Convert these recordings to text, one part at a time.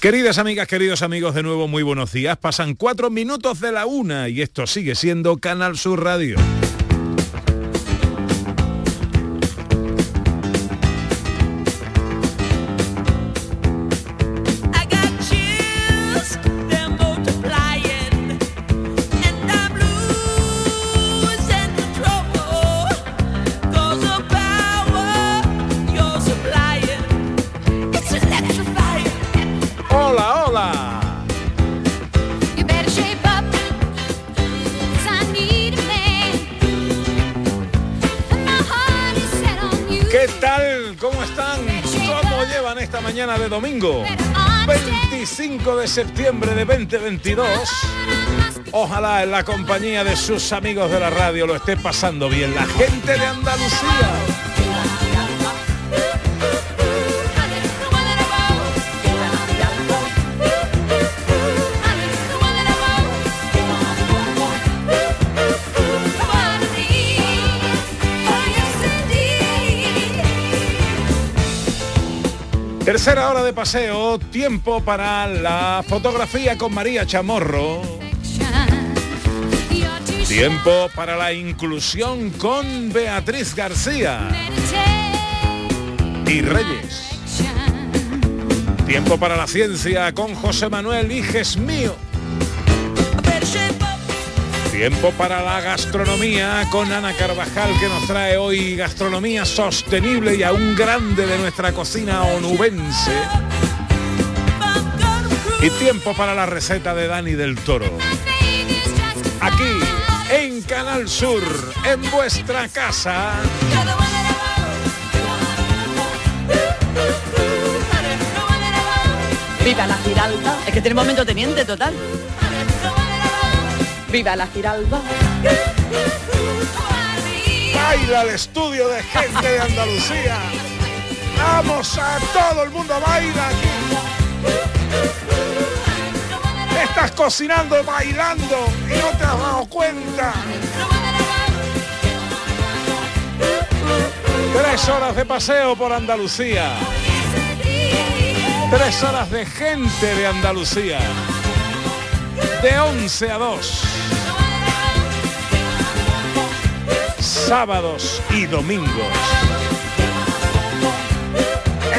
Queridas amigas, queridos amigos, de nuevo muy buenos días. Pasan cuatro minutos de la una y esto sigue siendo Canal Sur Radio. Septiembre de 2022. Ojalá en la compañía de sus amigos de la radio lo esté pasando bien la gente de Andalucía. Tercera hora de paseo, tiempo para la fotografía con María Chamorro. Tiempo para la inclusión con Beatriz García y Reyes. Tiempo para la ciencia con José Manuel Hijes Mío. Tiempo para la gastronomía con Ana Carvajal que nos trae hoy gastronomía sostenible y aún grande de nuestra cocina onubense. Y tiempo para la receta de Dani del Toro. Aquí en Canal Sur, en vuestra casa. Viva la Giralda. Es que tiene momento teniente total. Viva la Giralda. Baila el estudio de gente de Andalucía. Vamos a todo el mundo baila aquí. Estás cocinando, bailando y no te has dado cuenta. Tres horas de paseo por Andalucía. Tres horas de gente de Andalucía. De 11 a 2. Sábados y domingos.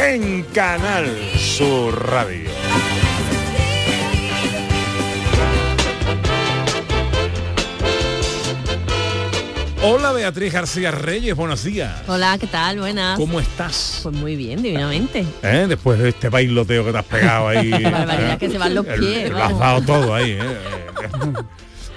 En Canal Sur Radio. Hola Beatriz García Reyes, buenos días. Hola, ¿qué tal? Buenas. ¿Cómo estás? Pues muy bien, divinamente. ¿Eh? Después de este bailoteo que te has pegado ahí. Barbaridad, ¿eh? que se van los pies. Lo has dado todo ahí. ¿eh?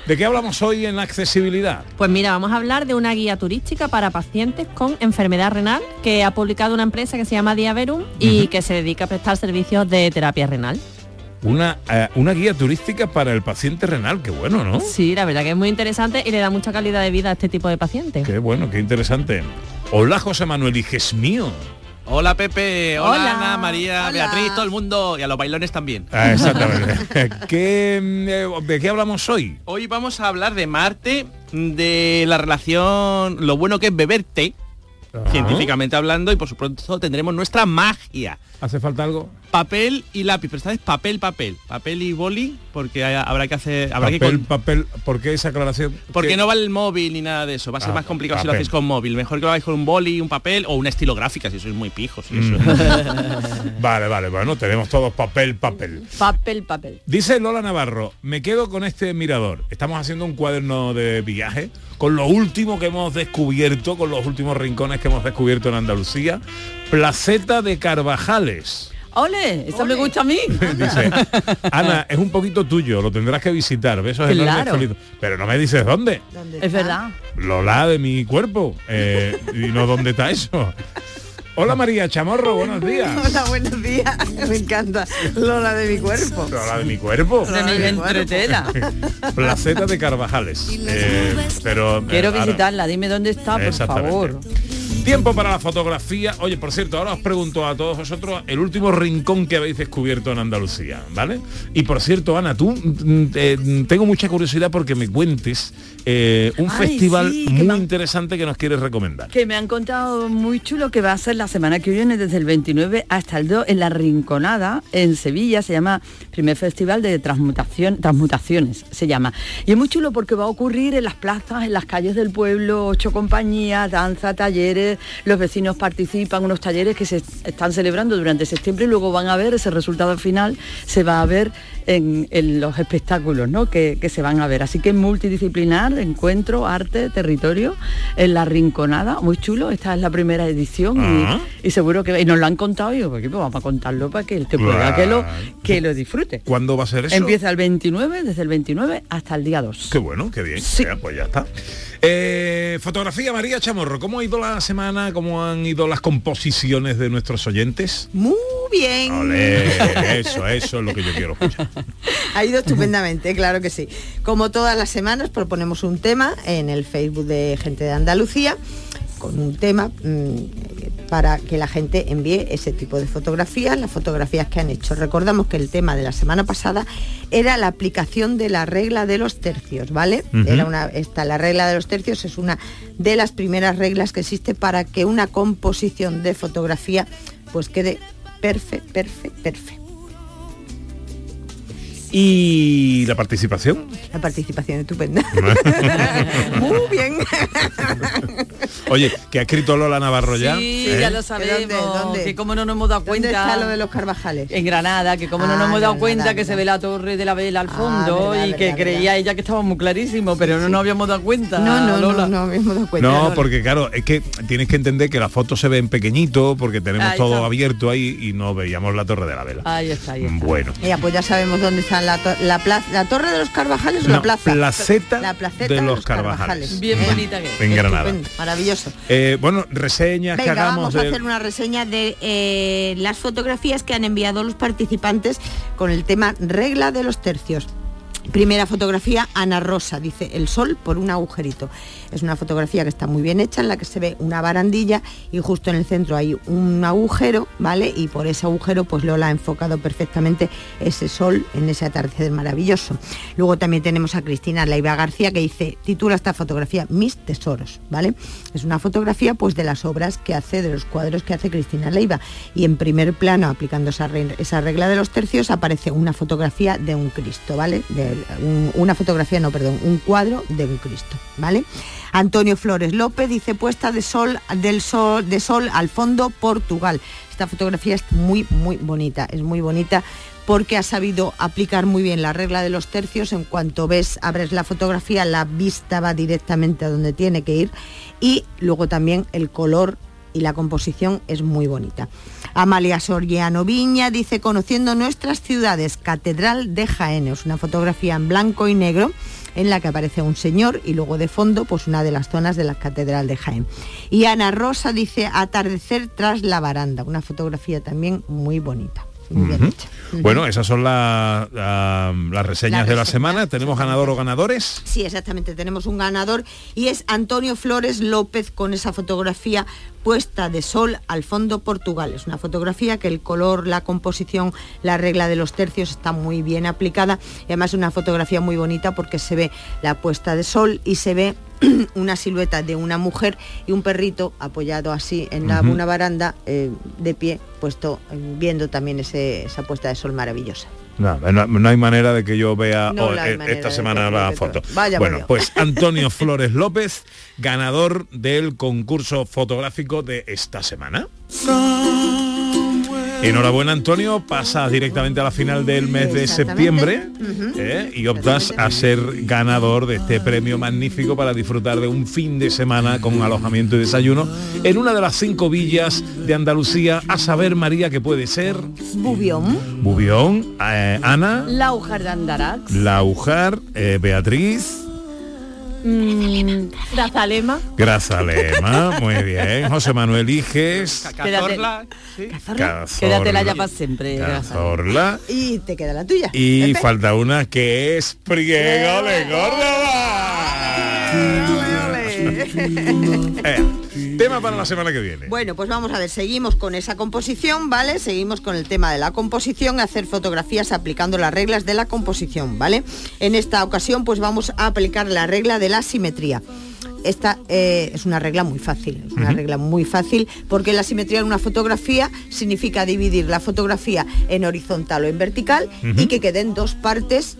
¿De qué hablamos hoy en la accesibilidad? Pues mira, vamos a hablar de una guía turística para pacientes con enfermedad renal que ha publicado una empresa que se llama Diaverum y que se dedica a prestar servicios de terapia renal. Una, eh, una guía turística para el paciente renal, qué bueno, ¿no? Sí, la verdad que es muy interesante y le da mucha calidad de vida a este tipo de pacientes. Qué bueno, qué interesante. Hola José Manuel, hijes mío. Hola Pepe, hola, Hola. Ana, María, Hola. Beatriz, todo el mundo y a los bailones también. Ah, exactamente. ¿Qué, mm, eh, ¿De qué hablamos hoy? Hoy vamos a hablar de Marte, de la relación, lo bueno que es beber té, Ajá. científicamente hablando, y por supuesto tendremos nuestra magia. ¿Hace falta algo? Papel y lápiz, pero esta vez papel, papel, papel y boli, porque hay- habrá que hacer, habrá papel, que con- papel, ¿por qué esa aclaración? porque ¿Qué? no vale el móvil ni nada de eso, va a ser Ah, más complicado si lo hacéis con móvil. Mejor que lo hagáis con un boli, un papel o una estilográfica si sois muy pijos. y eso. Vale, vale, bueno, tenemos todos papel, papel. Papel, papel. Dice Lola Navarro, me quedo con este mirador. Estamos haciendo un cuaderno de viaje con lo último que hemos descubierto, con los últimos rincones que hemos descubierto en Andalucía. Placeta de Carvajales. ¡Ole! Eso me gusta a mí. Dice, Ana, es un poquito tuyo, lo tendrás que visitar. Besos enormes, Claro. Pero no me dices dónde. Es verdad. Lola de mi cuerpo. Eh, y no dónde está eso. Hola María Chamorro, buenos días. Hola, buenos días. Me encanta Lola de mi cuerpo. Lola de mi cuerpo. De mi entretela. Placeta de Carvajales. Eh, pero eh, Quiero ahora- visitarla. Dime dónde está, por favor. Tiempo para la fotografía. Oye, por cierto, ahora os pregunto a todos vosotros el último rincón que habéis descubierto en Andalucía, ¿vale? Y por cierto, Ana, tú mm, eh, tengo mucha curiosidad porque me cuentes eh, un Ay, festival sí, muy interesante que nos quieres recomendar. Que me han contado muy chulo que va a ser la semana que viene desde el 29 hasta el 2 en La Rinconada, en Sevilla, se llama Primer Festival de Transmutación, Transmutaciones, se llama. Y es muy chulo porque va a ocurrir en las plazas, en las calles del pueblo, ocho compañías, danza, talleres, los vecinos participan, unos talleres que se están celebrando durante septiembre y luego van a ver ese resultado final, se va a ver en, en los espectáculos ¿no? que, que se van a ver. Así que es multidisciplinar, encuentro, arte, territorio, en la Rinconada, muy chulo, esta es la primera edición Ah. y, y seguro que y nos lo han contado y digo, "Pues, pues vamos a contarlo para que el que pueda que lo, que lo disfrute. ¿Cuándo va a ser eso? Empieza el 29, desde el 29 hasta el día 2. Qué bueno, qué bien. Sí. Ya, pues ya está. Eh, fotografía María Chamorro, ¿cómo ha ido la semana? ¿Cómo han ido las composiciones de nuestros oyentes? Muy bien. Eso, eso es lo que yo quiero escuchar. Ha ido estupendamente, claro que sí. Como todas las semanas proponemos un tema en el Facebook de Gente de Andalucía con un tema mm, para que la gente envíe ese tipo de fotografías, las fotografías que han hecho. Recordamos que el tema de la semana pasada era la aplicación de la regla de los tercios, ¿vale? Ujú. Era una, esta, la regla de los tercios es una de las primeras reglas que existe para que una composición de fotografía pues quede perfecto, perfecto, perfecto. ¿Y la participación? La participación estupenda. Muy bien. Oye, que ha escrito Lola Navarro ya. Sí, ¿eh? ya lo sabemos, ¿Dónde? ¿Dónde? que como no nos hemos dado ¿Dónde cuenta. está lo de los Carvajales? En Granada, que como no Ah, nos hemos dado Granada, cuenta que verdad. se ve la torre de la vela al Ah, fondo verdad, y que verdad, creía ella que estaba muy clarísimo, pero no nos habíamos dado cuenta. No, no, Lola. no, no, dado cuenta. No, Lola. porque claro, es que tienes que entender que las fotos se ven pequeñito porque tenemos Ahí todo está. abierto ahí y no veíamos la torre de la vela. Ahí está, ahí está. Bueno. Ya, pues ya sabemos dónde está la, la, plaza, la torre de los Carvajales o No, la plaza. placeta la placeta de los Carvajales. Bien Eh, bonita que es. En Granada. estupendo, Maravilloso. Eh, bueno, reseñas que Venga, hagamos vamos a hacer una reseña de eh, las fotografías que han enviado los participantes con el tema regla de los tercios. Primera fotografía, Ana Rosa, dice el sol por un agujerito. Es una fotografía que está muy bien hecha, en la que se ve una barandilla y justo en el centro hay un agujero, ¿vale? Y por ese agujero, pues Lola ha enfocado perfectamente ese sol en ese atardecer maravilloso. Luego también tenemos a Cristina Leiva García que dice, titula esta fotografía Mis tesoros, ¿vale? Es una fotografía pues de las obras que hace, de los cuadros que hace Cristina Leiva. Y en primer plano, aplicando esa, esa regla de los tercios, aparece una fotografía de un Cristo, ¿vale? Una fotografía, no, perdón, un cuadro de un Cristo, ¿vale? Antonio Flores López dice puesta de sol del sol de sol al fondo Portugal. Esta fotografía es muy muy bonita, es muy bonita porque ha sabido aplicar muy bien la regla de los tercios. En cuanto ves, abres la fotografía, la vista va directamente a donde tiene que ir y luego también el color y la composición es muy bonita. Amalia Soriano Viña dice, conociendo nuestras ciudades, Catedral de Jaén, es una fotografía en blanco y negro en la que aparece un señor y luego de fondo pues una de las zonas de la Catedral de Jaén. Y Ana Rosa dice, atardecer tras la baranda, una fotografía también muy bonita, muy bien. Bueno, esas son la- la- las reseñas de la semana. ¿Tenemos ganador o ganadores? Sí, exactamente, tenemos un ganador y es Antonio Flores López con esa fotografía puesta de sol al fondo Portugal. Es una fotografía que el color, la composición, la regla de los tercios está muy bien aplicada y además es una fotografía muy bonita porque se ve la puesta de sol y se ve una silueta de una mujer y un perrito apoyado así en la, una baranda eh, de pie, puesto viendo también ese- esa puesta de sol maravillosa. No, no- no hay manera de que yo vea No oh, eh, esta semana la foto. Vaya bueno, pues Antonio Flores López, ganador del concurso fotográfico de esta semana. Enhorabuena Antonio, pasas directamente a la final del mes de septiembre ¿eh? y optas a ser ganador de este premio magnífico para disfrutar de un fin de semana con alojamiento y desayuno en una de las cinco villas de Andalucía, a saber María que puede ser Bubión. Bubión, eh, Ana, La hojar de Andarax. Laujar, eh, Beatriz, Mm, Grazalema. Grazalema, muy bien, José Manuel Iges, Cazorla, sí. Cazorla, Quédatela ya para siempre. Cazorla, Y te queda la tuya. y Pepe. falta una que es Priego de Córdoba. Eh, Tema para la semana que viene. Bueno, pues vamos a ver, seguimos con esa composición, ¿vale? Seguimos con el tema de la composición, hacer fotografías aplicando las reglas de la composición, ¿vale? En esta ocasión, pues vamos a aplicar la regla de la simetría. Esta eh, es una regla muy fácil, es una regla muy fácil porque la simetría en una fotografía significa dividir la fotografía en horizontal o en vertical y que queden dos partes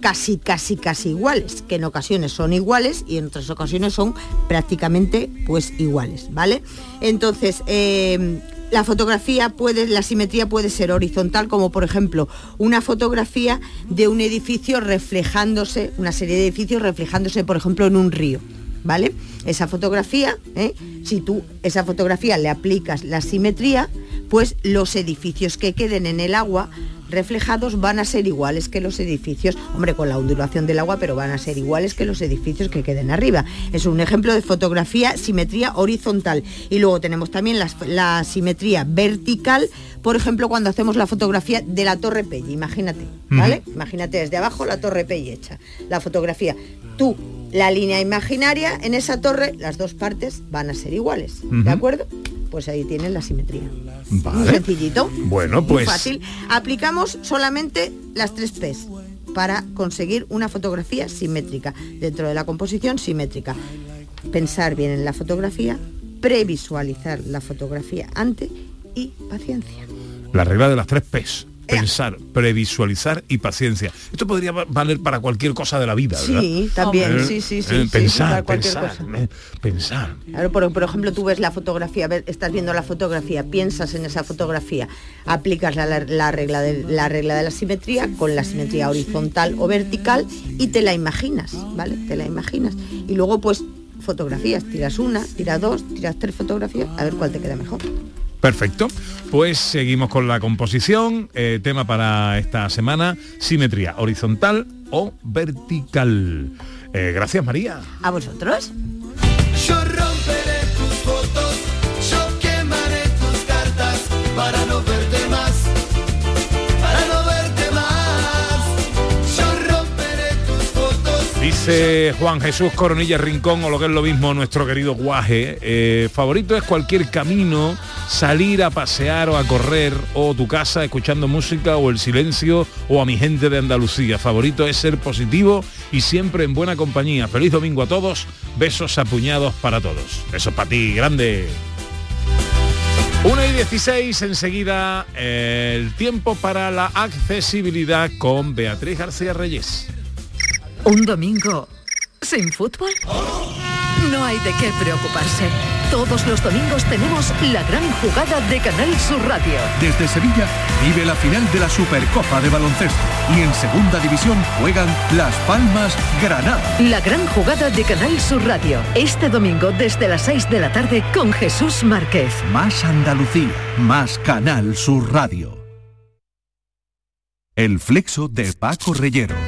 casi, casi, casi iguales, que en ocasiones son iguales y en otras ocasiones son prácticamente pues iguales, ¿vale? Entonces, eh, la fotografía puede, la simetría puede ser horizontal, como por ejemplo una fotografía de un edificio reflejándose, una serie de edificios reflejándose, por ejemplo, en un río. ¿Vale? Esa fotografía, ¿eh? si tú esa fotografía le aplicas la simetría, pues los edificios que queden en el agua reflejados van a ser iguales que los edificios, hombre, con la ondulación del agua, pero van a ser iguales que los edificios que queden arriba. Es un ejemplo de fotografía, simetría horizontal. Y luego tenemos también la, simetría vertical, por ejemplo, cuando hacemos la fotografía de la Torre Pelli, imagínate, ¿vale? Imagínate desde abajo la Torre Pelli hecha, la fotografía. Tú, la línea imaginaria, en esa torre, las dos partes van a ser iguales, ¿de acuerdo? pues ahí tienen la simetría. Muy sencillito. Bueno, pues. Muy fácil. Aplicamos solamente las tres P's para conseguir una fotografía simétrica. Dentro de la composición simétrica. Pensar bien en la fotografía, previsualizar la fotografía antes y paciencia. La regla de las tres P's pensar, previsualizar y paciencia. Esto podría valer para cualquier cosa de la vida, ¿verdad? Sí, también, sí, sí, sí. pensar, pensar, pensar. por, ejemplo, tú ves la fotografía, estás viendo la fotografía, piensas en esa fotografía, aplicas la, regla de, la regla de la simetría con la simetría horizontal o vertical y te la imaginas, ¿vale? Te la imaginas. Y luego, pues, fotografías, tiras una, tiras dos, tiras tres fotografías, a ver cuál te queda mejor. Perfecto. Pues seguimos con la composición. Eh, tema para esta semana, simetría horizontal o vertical. Eh, gracias María. A vosotros. Yo romperé tus fotos, yo quemaré tus cartas para no verte Dice Juan Jesús Coronilla Rincón, o lo que es lo mismo, nuestro querido Guaje. Eh, favorito es cualquier camino, salir a pasear o a correr, o tu casa escuchando música, o el silencio, o a mi gente de Andalucía. Favorito es ser positivo y siempre en buena compañía. Feliz domingo a todos, besos apuñados para todos. Besos para ti, grande. 1 y 16, enseguida el tiempo para la accesibilidad con Beatriz García Reyes. ¿Un domingo sin fútbol? No hay de qué preocuparse. Todos los domingos tenemos la gran jugada de Canal Sur Radio. Desde Sevilla vive la final de la Supercopa de Baloncesto y en Segunda División juegan Las Palmas Granada. La gran jugada de Canal Sur Radio. Este domingo desde las 6 de la tarde con Jesús Márquez. Más Andalucía, más Canal Sur Radio. El flexo de Paco Reyero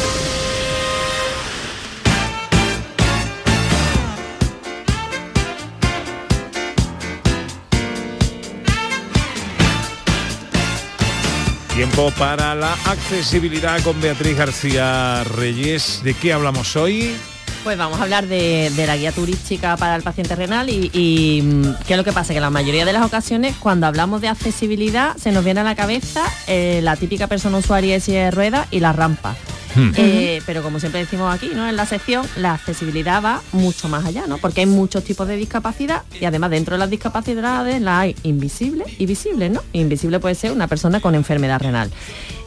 Tiempo para la accesibilidad con Beatriz García Reyes. ¿De qué hablamos hoy? Pues vamos a hablar de, la guía turística para el paciente renal y, mm, qué es lo que pasa, que la mayoría de las ocasiones cuando hablamos de accesibilidad se nos viene a la cabeza eh, la típica persona usuaria de silla de ruedas y la rampa. Hmm. Eh, pero como siempre decimos aquí, ¿no? En la sección, la accesibilidad va mucho más allá, ¿no? Porque hay muchos tipos de discapacidad y además dentro de las discapacidades las hay invisibles y visibles, ¿no? Invisible puede ser una persona con enfermedad renal.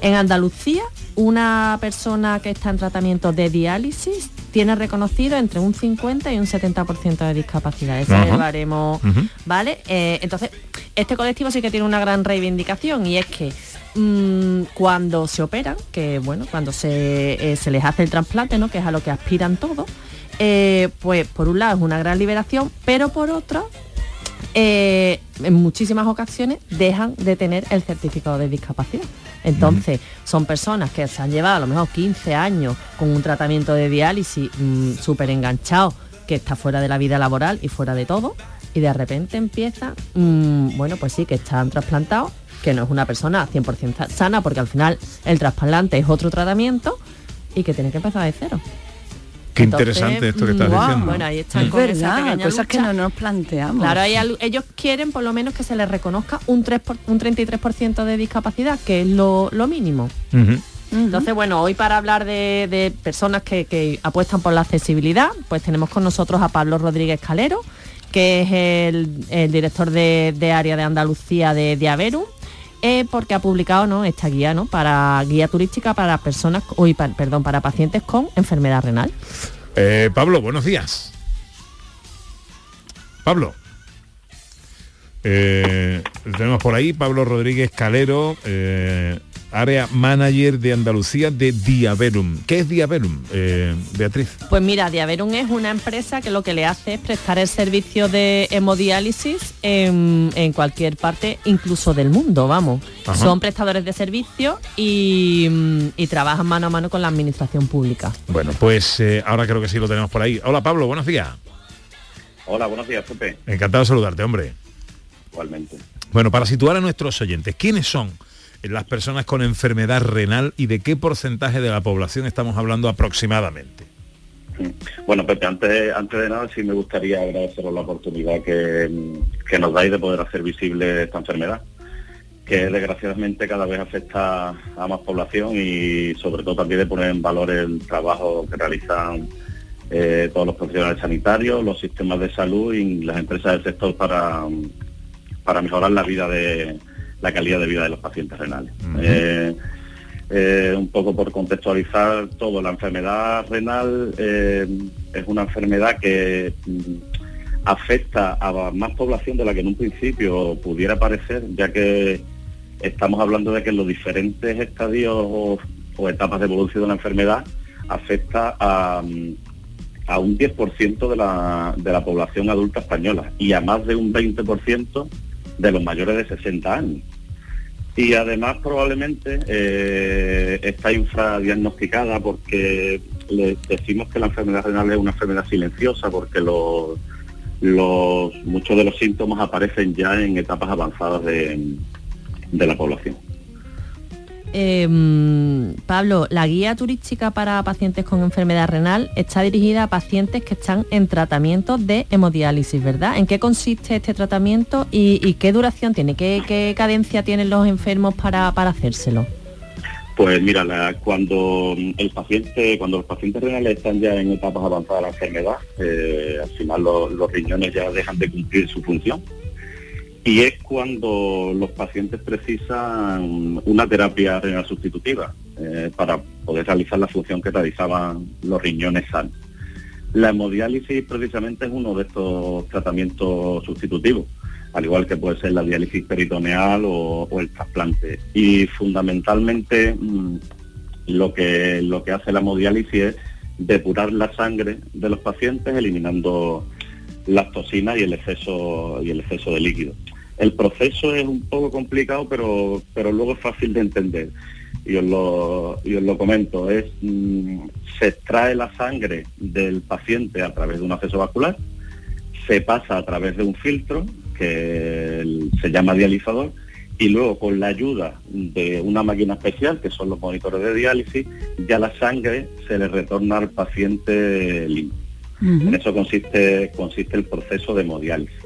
En Andalucía, una persona que está en tratamiento de diálisis tiene reconocido entre un 50 y un 70% de discapacidad. Ese lo haremos, ¿vale? Eh, entonces, este colectivo sí que tiene una gran reivindicación y es que Mm, cuando se operan, que bueno, cuando se, eh, se, les hace el trasplante, ¿no? que es a lo que aspiran todos, eh, pues por un lado es una gran liberación, pero por otro eh, en muchísimas ocasiones dejan de tener el certificado de discapacidad. Entonces, son personas que se han llevado a lo mejor 15 años con un tratamiento de diálisis mm, súper enganchado, que está fuera de la vida laboral y fuera de todo, y de repente empieza, mm, bueno, pues sí, que están trasplantados, que no es una persona 100% sa- sana, porque al final el trasplante es otro tratamiento, y que tienen que empezar de cero. Qué Entonces, interesante esto que estás guau, diciendo. Bueno, ahí están Es con esa verdad, pequeña cosas que no nos planteamos. Claro, hay al- ellos quieren por lo menos que se les reconozca un, 3 por- un 33% de discapacidad, que es lo, lo mínimo. Entonces, bueno, hoy para hablar de, de personas que, que apuestan por la accesibilidad, pues tenemos con nosotros a Pablo Rodríguez Calero, que es el, el director de, de área de Andalucía de Diaverum, porque ha publicado ¿no? esta guía, ¿no? Para guía turística para personas, uy, pa- perdón, para pacientes con enfermedad renal. Eh, Pablo, buenos días. Pablo. Eh, tenemos por ahí Pablo Rodríguez Calero, eh, área manager de Andalucía de Diaverum. ¿Qué es Diaverum, eh, Beatriz? Pues mira, Diaverum es una empresa que lo que le hace es prestar el servicio de hemodiálisis en, en cualquier parte, incluso del mundo, vamos. Ajá. Son prestadores de servicios y, mm, y trabajan mano a mano con la administración pública. Bueno, pues eh, ahora creo que sí lo tenemos por ahí. Hola Pablo, buenos días. Hola, buenos días, Pepe. Encantado de saludarte, hombre. Igualmente. Bueno, para situar a nuestros oyentes, ¿quiénes son las personas con enfermedad renal y de qué porcentaje de la población estamos hablando aproximadamente? Bueno, Pepe, antes, antes de nada sí me gustaría agradeceros la oportunidad que, que nos dais de poder hacer visible esta enfermedad, que desgraciadamente cada vez afecta a más población y sobre todo también de poner en valor el trabajo que realizan eh, todos los profesionales sanitarios, los sistemas de salud y las empresas del sector para, para mejorar la vida de la calidad de vida de los pacientes renales. Eh, eh, un poco por contextualizar todo, la enfermedad renal eh, es una enfermedad que mm, afecta a más población de la que en un principio pudiera parecer, ya que estamos hablando de que en los diferentes estadios o, o etapas de evolución de la enfermedad afecta a, mm, a un 10% de la, de la población adulta española y a más de un 20% de los mayores de 60 años. Y además probablemente eh, está infradiagnosticada porque le decimos que la enfermedad renal es una enfermedad silenciosa porque los, muchos de los síntomas aparecen ya en etapas avanzadas de, de la población. Mm, Pablo, la guía turística para pacientes con enfermedad renal está dirigida a pacientes que están en tratamiento de hemodiálisis, ¿verdad? ¿En qué consiste este tratamiento y, qué duración tiene? ¿Qué, cadencia tienen los enfermos para, hacérselo? Pues mira, la- cuando el paciente, cuando los pacientes renales están ya en etapas avanzadas de la enfermedad, eh, al final lo- los riñones ya dejan de cumplir su función. Y es cuando los pacientes precisan una terapia renal sustitutiva eh, para poder realizar la función que realizaban los riñones sanos. La hemodiálisis precisamente es uno de estos tratamientos sustitutivos, al igual que puede ser la diálisis peritoneal o, el trasplante. Y fundamentalmente mm, lo que lo que hace la hemodiálisis es depurar la sangre de los pacientes eliminando las toxinas y el exceso y el exceso de líquido. El proceso es un poco complicado, pero pero luego es fácil de entender. Y os lo, y os lo comento, es mm, se extrae la sangre del paciente a través de un acceso vascular, se pasa a través de un filtro que se llama dializador y luego con la ayuda de una máquina especial, que son los monitores de diálisis, ya la sangre se le retorna al paciente limpio. En eso consiste, consiste el proceso de hemodiálisis.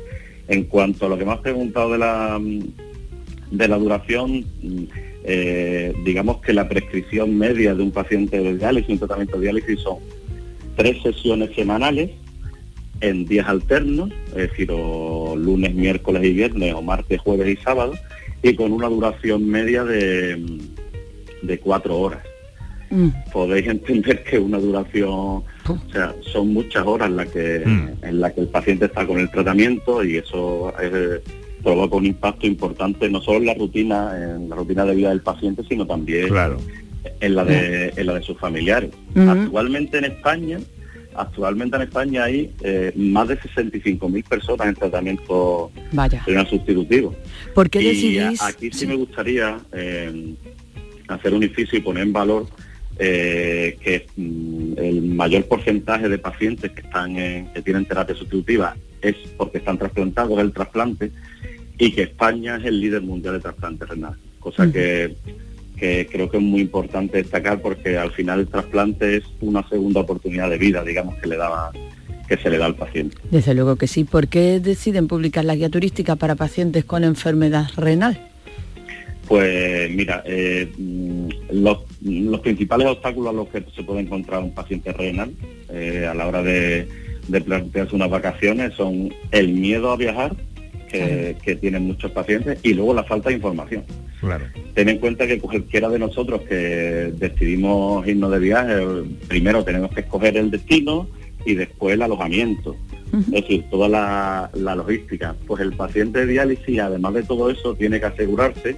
En cuanto a lo que me has preguntado de la, de la duración, eh, digamos que la prescripción media de un paciente de diálisis, un tratamiento de diálisis son tres sesiones semanales en días alternos, es decir, o lunes, miércoles y viernes, o martes, jueves y sábado, y con una duración media de, de cuatro horas podéis entender que una duración, o sea, son muchas horas en las que en la que el paciente está con el tratamiento y eso eh, provoca un impacto importante no solo en la rutina, en la rutina de vida del paciente, sino también Claro. en la de en la de sus familiares. Actualmente en España actualmente en España hay eh, más de 65.000 personas en tratamiento Vaya. renal sustitutivo. ¿Por qué Y decidís? a- aquí sí, sí. me gustaría eh, hacer un inciso y poner en valor eh, que mm, el mayor porcentaje de pacientes que están en- que tienen terapia sustitutiva es porque están trasplantados el trasplante y que España es el líder mundial de trasplante renal, cosa que, que creo que es muy importante destacar porque al final el trasplante es una segunda oportunidad de vida, digamos, que le da que se le da al paciente. Desde luego que sí. ¿Por qué deciden publicar la guía turística para pacientes con enfermedad renal? Pues mira, eh, mm, los, los principales obstáculos a los que se puede encontrar un paciente renal eh, a la hora de, de plantearse unas vacaciones son el miedo a viajar, que, que tienen muchos pacientes, y luego la falta de información. Claro. Ten en cuenta que cualquiera de nosotros que decidimos irnos de viaje, primero tenemos que escoger el destino y después el alojamiento. Es decir, toda la, la logística. Pues el paciente de diálisis, además de todo eso, tiene que asegurarse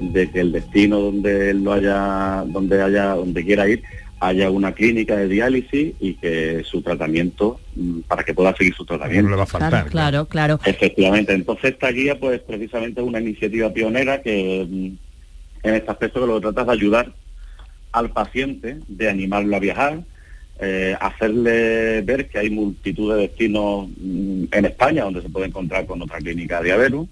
de que el destino donde él lo haya, donde haya, donde quiera ir, haya una clínica de diálisis y que su tratamiento, mm, para que pueda seguir su tratamiento. No le va a faltar. claro, claro. Efectivamente, entonces esta guía pues precisamente es una iniciativa pionera que mm, en este aspecto que lo que trata es de ayudar al paciente, de animarlo a viajar, eh, hacerle ver que hay multitud de destinos mm, en España donde se puede encontrar con otra clínica de Averu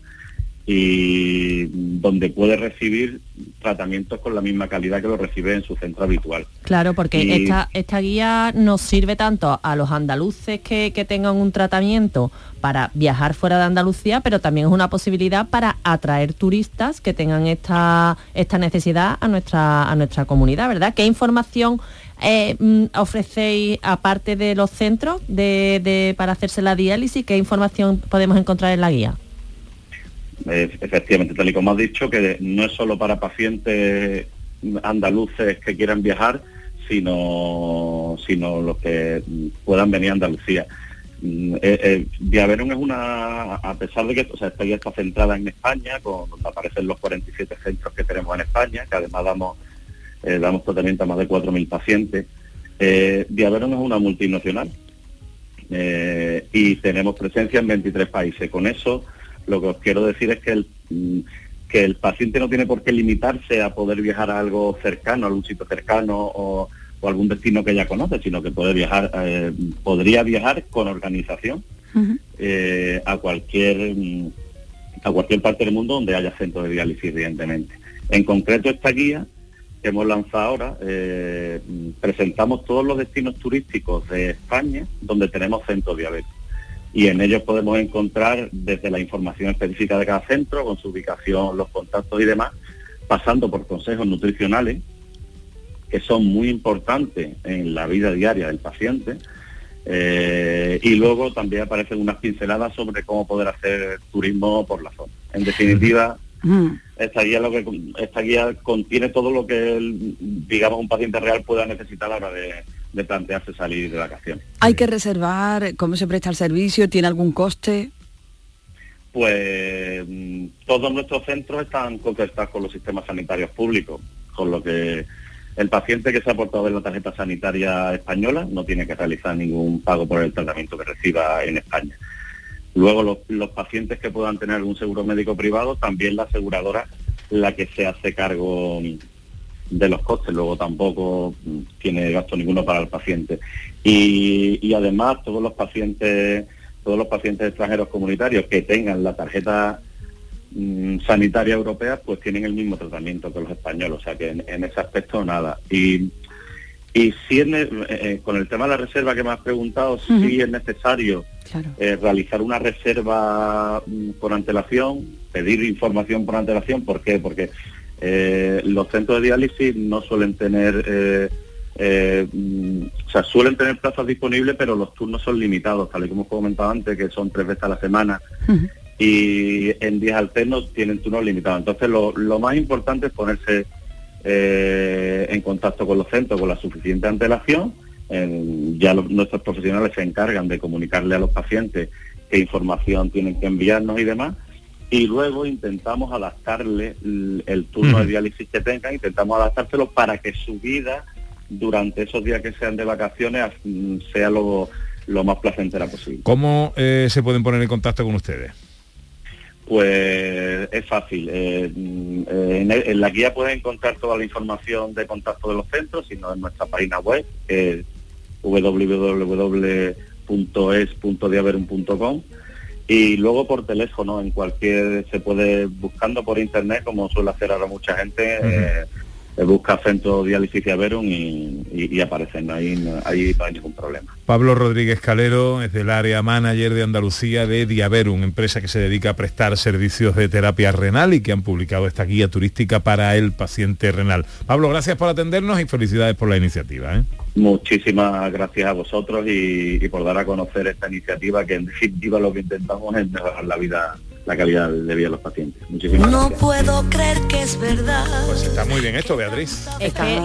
y donde puede recibir tratamientos con la misma calidad que lo recibe en su centro habitual. Claro, porque Y- esta, esta guía nos sirve tanto a los andaluces que, que tengan un tratamiento para viajar fuera de Andalucía, pero también es una posibilidad para atraer turistas que tengan esta, esta necesidad a nuestra, a nuestra comunidad, ¿verdad? ¿Qué información eh, mm, ofrecéis aparte de los centros de, de- para hacerse la diálisis? ¿Qué información podemos encontrar en la guía? Efectivamente, tal y como has dicho, que no es solo para pacientes andaluces que quieran viajar, sino, sino los que puedan venir a Andalucía. Mm, eh, eh, Viaverum es una, a pesar de que o sea, esta guía está centrada en España, con, donde aparecen los 47 centros que tenemos en España, que además damos, eh, damos tratamiento a más de 4.000 pacientes, eh, Viaverum es una multinacional y tenemos presencia en 23 países. Con eso, lo que os quiero decir es que el, que el paciente no tiene por qué limitarse a poder viajar a algo cercano, a algún sitio cercano o, o algún destino que ya conoce, sino que puede viajar, eh, podría viajar con organización eh, a cualquier a cualquier parte del mundo donde haya centros de diálisis, evidentemente. En concreto, esta guía que hemos lanzado ahora, eh, presentamos todos los destinos turísticos de España donde tenemos centros diabetes. Y en ellos podemos encontrar desde la información específica de cada centro, con su ubicación, los contactos y demás, pasando por consejos nutricionales, que son muy importantes en la vida diaria del paciente. Eh, y luego también aparecen unas pinceladas sobre cómo poder hacer turismo por la zona. En definitiva, Mm. esta guía lo que esta guía contiene todo lo que el, digamos un paciente real pueda necesitar a la hora de, de plantearse salir de vacaciones. ¿Hay que reservar? ¿Cómo se presta el servicio? ¿Tiene algún coste? Pues mm, todos nuestros centros están conectados con los sistemas sanitarios públicos, con lo que el paciente que se ha aportado en la tarjeta sanitaria española no tiene que realizar ningún pago por el tratamiento que reciba en España. Luego los, los pacientes que puedan tener algún seguro médico privado, también la aseguradora la que se hace cargo de los costes, luego tampoco mm, tiene gasto ninguno para el paciente. Y, y además todos los pacientes, todos los pacientes extranjeros comunitarios que tengan la tarjeta mm, sanitaria europea, pues tienen el mismo tratamiento que los españoles, o sea que en, en ese aspecto nada. Y, y si es ne- eh, con el tema de la reserva que me has preguntado, si es necesario Claro. eh, realizar una reserva mm, por antelación, pedir información por antelación, ¿por qué? Porque eh, los centros de diálisis no suelen tener, eh, eh, mm, o sea, suelen tener plazas disponibles, pero los turnos son limitados, tal y como comentaba antes, que son tres veces a la semana y en días alternos tienen turnos limitados. Entonces lo, lo más importante es ponerse eh, en contacto con los centros con la suficiente antelación. Ya los- nuestros profesionales se encargan de comunicarle a los pacientes qué información tienen que enviarnos y demás. Y luego intentamos adaptarle el, el turno de diálisis que tengan, intentamos adaptárselo para que su vida durante esos días que sean de vacaciones mm, sea lo, lo más placentera posible. ¿Cómo eh, se pueden poner en contacto con ustedes? Pues es fácil. eh, mm, eh, en, el- en la guía pueden encontrar toda la información de contacto de los centros, sino en nuestra página web, www.es.diaverum.com y luego por teléfono, en cualquier, se puede, buscando por internet, como suele hacer ahora mucha gente, eh, eh, busca Centro Diálisis Diaverum y, y- y aparecen, ahí, no- ahí no hay ningún problema. Pablo Rodríguez Calero es del área manager de Andalucía de Diaverum, empresa que se dedica a prestar servicios de terapia renal y que han publicado esta guía turística para el paciente renal. Pablo, gracias por atendernos y felicidades por la iniciativa. ¿eh? Muchísimas gracias a vosotros y, y por dar a conocer esta iniciativa que en definitiva lo que intentamos es mejorar la vida, la calidad de vida de los pacientes. Muchísimas No gracias. puedo creer que es verdad. Pues está muy bien esto, Beatriz. Es que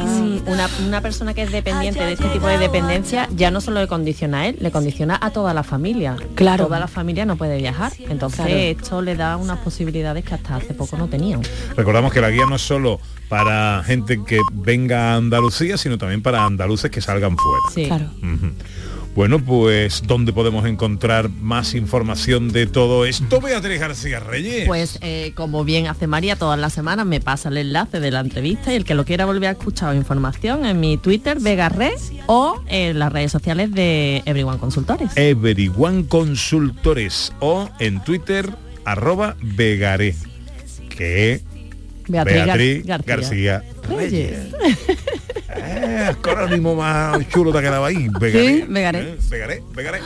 una, una persona que es dependiente de este tipo de dependencia ya no solo le condiciona a él, le condiciona a toda la familia. Claro. Toda la familia no puede viajar. Entonces Claro. esto le da unas posibilidades que hasta hace poco no tenían. Recordamos que la guía no es solo para gente que venga a Andalucía, sino también para andaluces que salgan fuera. Sí. Claro. Bueno, pues ¿dónde podemos encontrar más información de todo esto? Beatriz García Reyes. Pues eh, como bien hace María todas las semanas me pasa el enlace de la entrevista y el que lo quiera volver a escuchar o información en mi Twitter Vegarre o en las redes sociales de Everyone Consultores. Everyone Consultores o en Twitter arroba Vegaré, que Beatriz, Gar- Beatriz García. García Reyes. Eh, acrónimo más chulo te ha quedado ahí. Vegaré. Sí, Vegaré. Eh, Vegaré, Vegaré.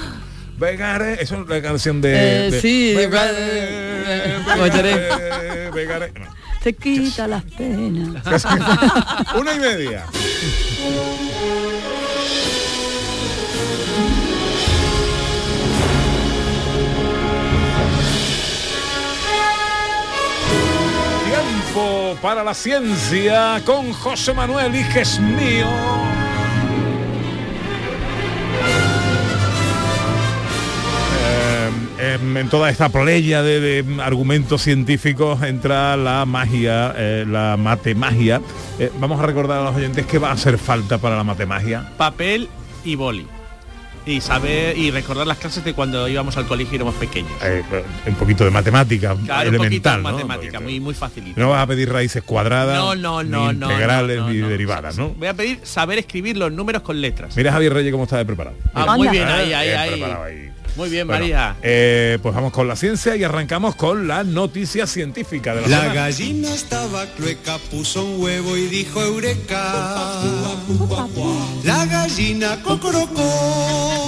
Vegaré, eso es la canción de... Eh, de- sí, Vegaré, Vegaré, Vegaré. No. Te quita las penas. Una y media. Para la ciencia con José Manuel Iges mío. Eh, em, en toda esta playa de, argumentos científicos entra la magia, eh, la matemagia. Eh, vamos a recordar a los oyentes qué va a hacer falta para la matemagia. Papel y boli. Y saber y recordar las clases de cuando íbamos al colegio y éramos pequeños. Eh, un poquito de matemática Claro, un poquito elemental, de ¿no? matemática, muy, muy facilito. No vas a pedir raíces cuadradas, No, no, no, ni no, integrales no, no, ni no. derivadas, ¿no? Voy a pedir saber escribir los números con letras. Mira Javier Reyes cómo está de preparado. Ah, muy bien, ahí, ahí, ahí. Muy bien, Bueno, María. eh, pues vamos con la ciencia y arrancamos con la noticia científica de la, La semana. gallina estaba clueca, puso un huevo y dijo eureka. La gallina cocorocó.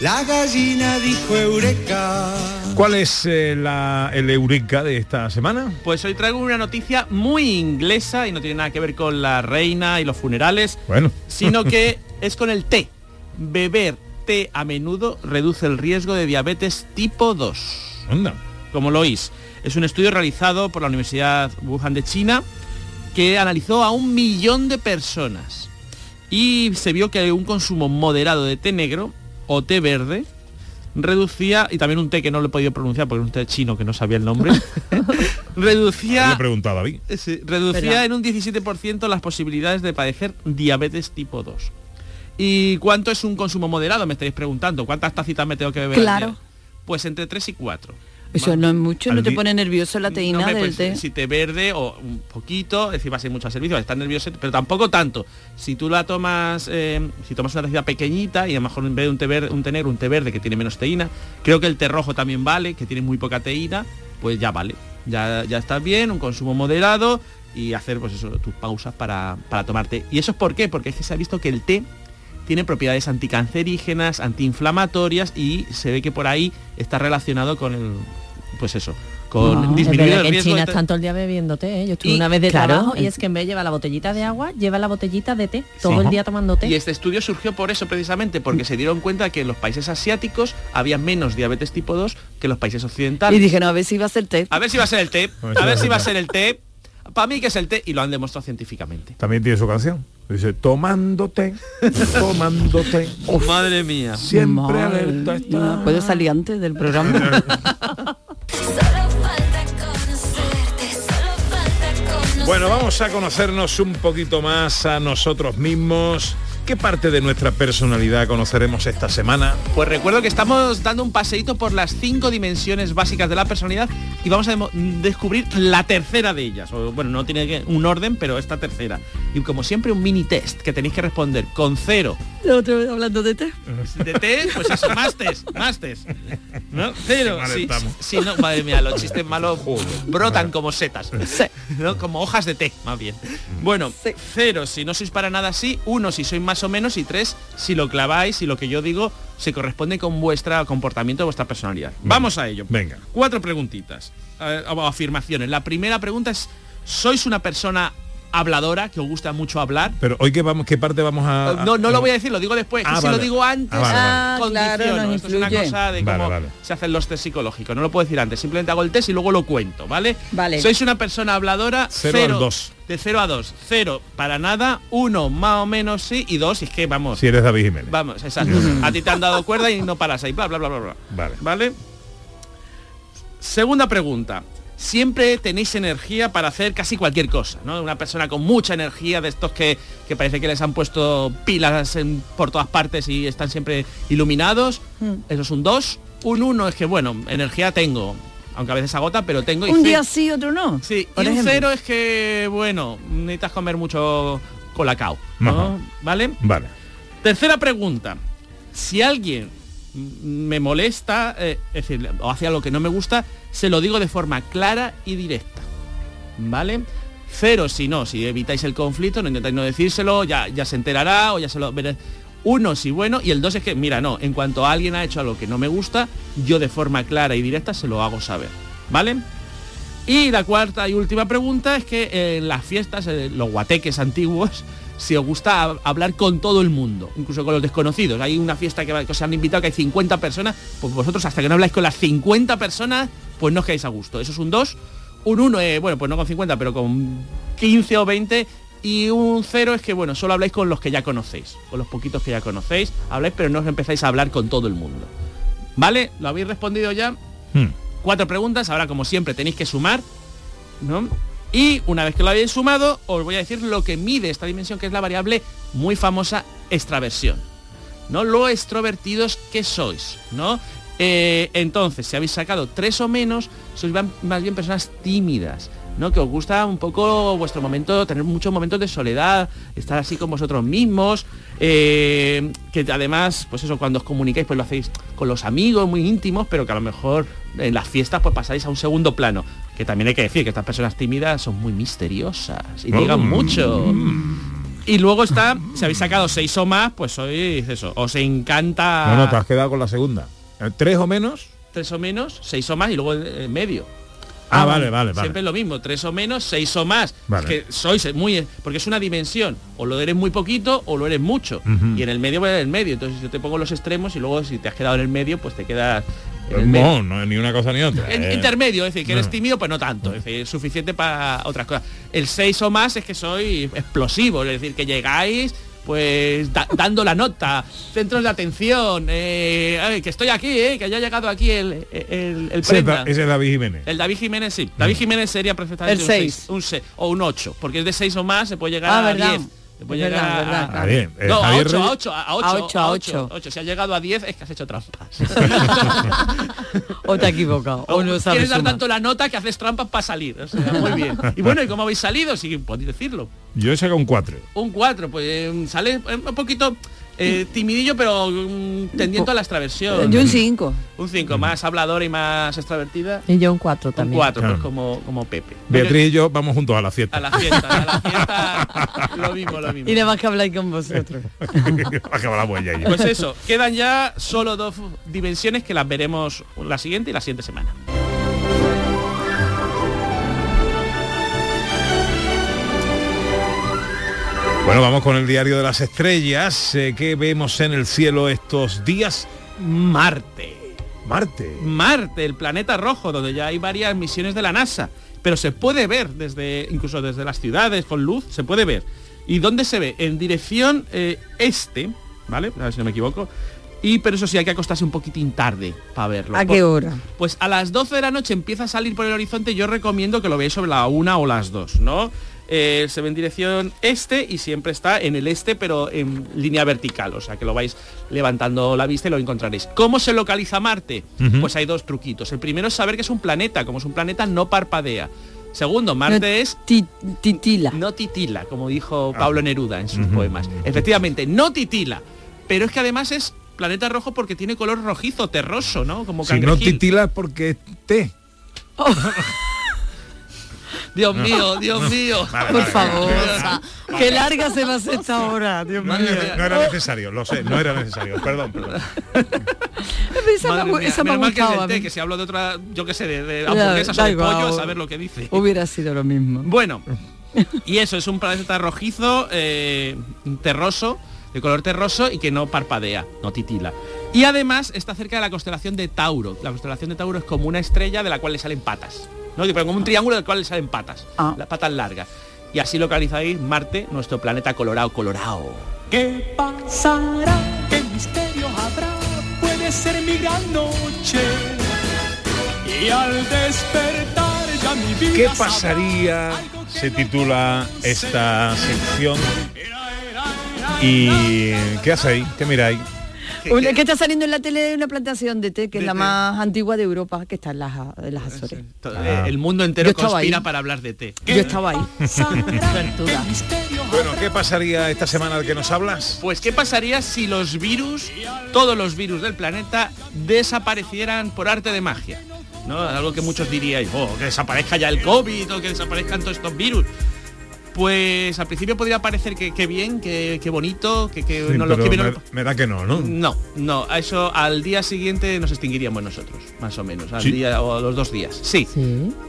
La gallina dijo eureka. ¿Cuál es eh, la, el eureka de esta semana? Pues hoy traigo una noticia muy inglesa y no tiene nada que ver con la reina y los funerales, Bueno, sino que es con el té. Beber té a menudo reduce el riesgo de diabetes tipo 2. anda. como lo oís. Es un estudio realizado por la Universidad Wuhan de China que analizó a un millón de personas y se vio que un consumo moderado de té negro o té verde reducía, y también un té que no lo he podido pronunciar porque es un té chino que no sabía el nombre, Le reducía, he preguntado a David. sí, reducía en un 17% las posibilidades de padecer diabetes tipo 2. ¿Y cuánto es un consumo moderado? Me estáis preguntando. ¿Cuántas tacitas me tengo que beber? al Claro. día? Pues entre 3 y 4. Eso no es mucho, no te pone nervioso la teína No, del pues, té. Si té verde o un poquito, es decir, va a ser mucho al servicio, va a estar nervioso, pero tampoco tanto. Si tú la tomas, eh, si tomas una tacita pequeñita y a lo mejor en vez de un té, verde, un té negro, un té verde que tiene menos teína, creo que el té rojo también vale, que tiene muy poca teína, pues ya vale. Ya, ya estás bien, un consumo moderado y hacer pues eso, tus pausas para, para tomarte. ¿Y eso es por qué? Porque es que se ha visto que el té tiene propiedades anticancerígenas, antiinflamatorias y se ve que por ahí está relacionado con el pues eso, con No, disminuir el que en riesgo China de están todo el día bebiendo té. ¿eh? Yo estuve Y- una vez de claro, trabajo y es que en vez de llevar la botellita de agua, lleva la botellita de té. Todo Ajá. el día tomando té. Y este estudio surgió por eso precisamente, porque se dieron cuenta que en los países asiáticos había menos diabetes tipo 2 que en los países Y occidentales. dije, no, a ver si iba a ser té. a ver si va a ser el té, A ver si va a va ser el té. Para mí que es el té y lo han demostrado científicamente. También tiene su canción. Dice, tomándote, tomándote. Madre mía. Siempre Madre alerta está. mía, ¿Puedo salir antes del programa? Solo falta conocerte, solo falta Bueno, vamos a conocernos un poquito más a nosotros mismos. ¿Qué parte de nuestra personalidad conoceremos esta semana? Pues recuerdo que estamos dando un paseíto por las cinco dimensiones básicas de la personalidad y vamos a descubrir la tercera de ellas. O, bueno, no tiene un orden, pero esta tercera. Y como siempre, un mini test que tenéis que responder con cero. Otra vez hablando de té. De test, pues eso, más test, más test. ¿No? Cero. Sí, estamos. sí, no, madre mía, los chistes malos brotan como setas. ¿no? Como hojas de té, más bien. Bueno, cero si no sois para nada así, uno si sois más o menos y tres si lo claváis y lo que yo digo se corresponde con vuestro comportamiento, vuestra personalidad. Vamos a ello. Venga. Cuatro preguntitas eh, o afirmaciones. La primera pregunta es, ¿sois una persona habladora que os gusta mucho hablar? Pero hoy qué vamos, qué parte vamos a. No, no lo voy a decir, lo digo después. Ah, si vale. lo digo antes, Ah, vale, vale. Ah, claro, Esto es una cosa de cómo vale. se hacen los test psicológicos. No lo puedo decir antes. Simplemente hago el test y luego lo cuento, ¿vale? Vale. Sois una persona habladora. Cero al dos. De 0 a 2. 0 para nada. 1 más o menos sí. Y 2 es que vamos. Si eres David Jiménez. Vamos, exacto. a ti te han dado cuerda y no paras ahí. Bla, bla, bla, bla, bla. Vale. ¿Vale? Segunda pregunta. Siempre tenéis energía para hacer casi cualquier cosa, ¿no? Una persona con mucha energía, de estos que, que parece que les han puesto pilas en- por todas partes y están siempre iluminados. Eso es un 2. Un 1 es que, bueno, energía tengo, aunque a veces agota, pero tengo. y Un día sí, otro no. Sí, por y un ejemplo. cero es que, bueno, necesitas comer mucho colacao, ¿no? Ajá. ¿Vale? Vale. Tercera pregunta. Si alguien me molesta, eh, es decir, o hace algo que no me gusta, se lo digo de forma clara y directa. ¿Vale? Cero si no, si evitáis el conflicto, no intentáis no decírselo, ya, ya se enterará o ya se lo veré. Uno si bueno y el dos es que, mira, no, en cuanto alguien ha hecho algo que no me gusta, yo de forma clara y directa se lo hago saber. ¿Vale? Y la cuarta y última pregunta es que en las fiestas, eh, los guateques antiguos, si os gusta hab- hablar con todo el mundo, incluso con los desconocidos. Hay una fiesta que, os han invitado que hay 50 personas, pues vosotros hasta que no habláis con las 50 personas, pues no os quedáis a gusto. Eso es un 2. Un 1, bueno, pues no con 50, pero con 15 o 20. Y un 0 es que, bueno, solo habláis con los que ya conocéis, con los poquitos que ya conocéis. Habláis, pero no os empezáis a hablar con todo el mundo. ¿Vale? ¿Lo habéis respondido ya? Hmm. cuatro preguntas, ahora como siempre tenéis que sumar, ¿no? Y una vez que lo habéis sumado, os voy a decir lo que mide esta dimensión, que es la variable muy famosa extraversión, ¿no? Lo extrovertidos que sois, ¿no? Eh, entonces, si habéis sacado tres o menos, sois más bien personas tímidas, ¿no? Que os gusta un poco vuestro momento, tener muchos momentos de soledad, estar así con vosotros mismos, eh, que además, pues eso, cuando os comunicáis, pues lo hacéis con los amigos muy íntimos, pero que a lo mejor en las fiestas pues pasáis a un segundo plano. Que también hay que decir que estas personas tímidas son muy misteriosas y llegan Mm. mucho. Y luego está, si habéis sacado seis o más, pues sois eso, os encanta No, no, te has quedado con la segunda. Eh, ¿Tres o menos? tres o menos, seis o más y luego en medio. Ah, vale, vale, vale. Siempre es lo mismo, tres o menos, seis o más. Vale. Es que sois muy... Porque es una dimensión. O lo eres muy poquito o lo eres mucho. Y en el medio voy en el medio. Entonces yo te pongo los extremos y luego si te has quedado en el medio, pues te quedas... medio. No, no, ni una cosa ni otra. En- Eh, intermedio, es decir, que eres no. tímido, pues no tanto, es decir, suficiente para otras cosas. El 6 o más es que soy explosivo, es decir, que llegáis pues da- dando la nota, centros de atención, eh, ay, que estoy aquí, eh, que ya ha llegado aquí el, el, el. Da- ese es David Jiménez. El David Jiménez sí. David Jiménez sería perfectamente El un seis. 6, un seis, o un 8, porque es de 6 o más, se puede llegar Ah, a verdad. 10. Se puede Es llegar verdad, a- verdad, Ah, bien. Eh, no, a Javier 8, a Reyes- 8, a 8, A ocho, a ocho. 8. Si has llegado a 10 es que has hecho trampas. O te has equivocado. O no sabes Quieres dar tanto la nota que haces trampas para salir. O sea, muy bien. Y bueno, ¿y cómo habéis salido? Si podéis decirlo. Yo he sacado un 4. Un 4, pues eh, sale eh, un poquito eh, timidillo, pero mm, tendiendo a la extraversión. Yo un 5. Un 5, más habladora y más extravertida. Y yo un 4 Un también. 4, pues como, como Pepe. Beatriz y yo vamos juntos a la fiesta. A la fiesta, a la fiesta, lo mismo, lo mismo. Y nada más que habláis con vosotros. Pues eso, quedan ya solo dos dimensiones que las veremos la siguiente y la siguiente semana. Bueno, vamos con el diario de las estrellas. Eh, ¿Qué vemos en el cielo estos días? Marte. Marte. Marte, el planeta rojo, donde ya hay varias misiones de la NASA. Pero se puede ver desde, incluso desde las ciudades con luz, se puede ver. ¿Y dónde se ve? En dirección eh, este, ¿vale? A ver si no me equivoco. Y pero eso sí, hay que acostarse un poquitín tarde para verlo. ¿A qué hora? Pues a las 12 de la noche empieza a salir por el horizonte, yo recomiendo que lo veáis sobre la una o las 2, ¿no? Eh, se ve en dirección este y siempre está en el este, pero en línea vertical. O sea que lo vais levantando la vista y lo encontraréis. ¿Cómo se localiza Marte? Pues hay dos truquitos. El primero es saber que es un planeta. Como es un planeta, no parpadea. Segundo, Marte es titila. No titila, como dijo Pablo Neruda en sus poemas. Efectivamente, no titila. Pero es que además es planeta rojo porque tiene color rojizo, terroso, ¿no? Como Si no cangrejil. titila porque es té. Dios mío, Dios mío. Vale, Por vale. favor, Vale. qué larga se va a hacer esta hora, Dios mío. No, no era necesario, lo sé, no era necesario. Perdón, perdón. Esa me esa me mal que que si hablo de otra, yo qué sé, de, hamburguesas o de pollo, a saber lo que dice. Hubiera sido lo mismo. Bueno, y eso es un planeta rojizo, eh, terroso, de color terroso y que no parpadea, no titila. Y además está cerca de la constelación de Tauro. La constelación de Tauro es como una estrella de la cual le salen patas. ¿no? Pero como un triángulo del cual le salen patas. Las patas largas. Y así localizáis Marte, nuestro planeta colorado, colorado. ¿Qué pasará? ¿Qué misterio habrá? Puede ser mi gran noche. Y al despertar ya mi vida ¿Qué pasaría? Se titula esta sección. ¿Y qué hacéis? ¿Qué miráis? Una- que está saliendo en la tele una plantación de té, que es la más antigua de Europa, que está en las, en las Azores. Eh, El mundo entero conspira ahí. para hablar de té. Yo estaba ahí. Bueno, ¿qué pasaría esta semana de que nos hablas? Pues qué pasaría si los virus, todos los virus del planeta, desaparecieran por arte de magia. ¿No? Algo que muchos diríais, oh, que desaparezca ya el COVID o que desaparezcan todos estos virus. Pues al principio podría parecer que, que bien, que, que bonito, que, que Sí, no lo que me, me da que no, ¿no? No, no, a eso al día siguiente nos extinguiríamos nosotros, más o menos, al Sí. día o a los dos días. Sí.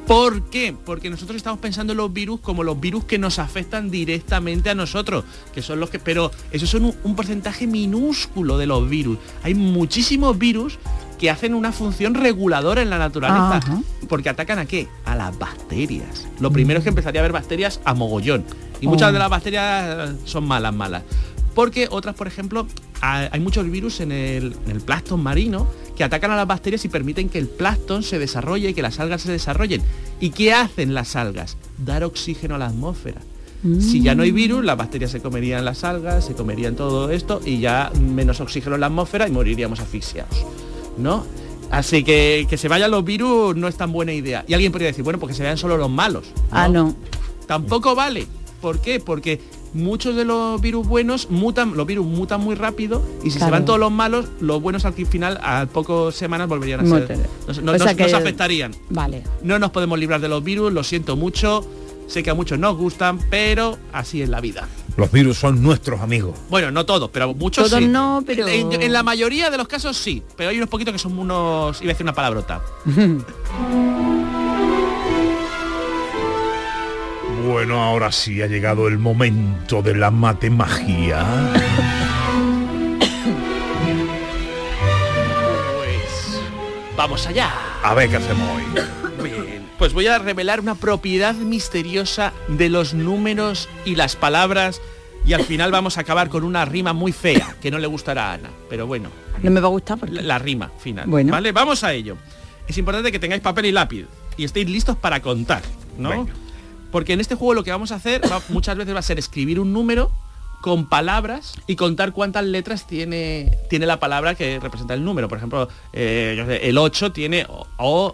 ¿Por qué? Porque nosotros estamos pensando en los virus como los virus que nos afectan directamente a nosotros, que son los que, pero esos son un, un porcentaje minúsculo de los virus. Hay muchísimos virus que hacen una función reguladora en la naturaleza. Ajá. Porque atacan a qué? A las bacterias. Lo primero es que empezaría a haber bacterias a mogollón. Y muchas Oh. de las bacterias son malas, malas. Porque otras, por ejemplo, ha- hay muchos virus en el, en el plancton marino que atacan a las bacterias y permiten que el plancton se desarrolle y que las algas se desarrollen. ¿Y qué hacen las algas? Dar oxígeno a la atmósfera. Si ya no hay virus, las bacterias se comerían las algas, se comerían todo esto y ya menos oxígeno en la atmósfera y moriríamos asfixiados. ¿No? Así que que se vayan los virus no es tan buena idea. Y alguien podría decir, bueno, porque se vean solo los malos. Ah, no. Tampoco vale. ¿Por qué? Porque muchos de los virus buenos mutan, los virus mutan muy rápido y si se van todos los malos, los buenos al final, a pocas semanas volverían a ser. Nos, nos- O sea nos- que- nos afectarían. Vale. No nos podemos librar de los virus, lo siento mucho. Sé que a muchos nos gustan, pero así es la vida. Los virus son nuestros amigos. Bueno, no todos, pero muchos Todos sí. no, pero- En, en la mayoría de los casos sí, pero hay unos poquitos que son unos... Iba a decir una palabrota. Bueno, ahora sí ha llegado el momento de la matemagia. Pues... Vamos allá. A ver qué hacemos hoy. Pues voy a revelar una propiedad misteriosa de los números y las palabras y al final vamos a acabar con una rima muy fea que no le gustará a Ana, pero bueno, No me va a gustar porque... la, la rima final. Bueno. Vale, vamos a ello. Es importante que tengáis papel y lápiz y estéis listos para contar, ¿no? Porque en este juego lo que vamos a hacer va- muchas veces va a ser escribir un número con palabras y contar cuántas letras tiene, tiene la palabra que representa el número. Por ejemplo, eh, yo sé, el 8 tiene O,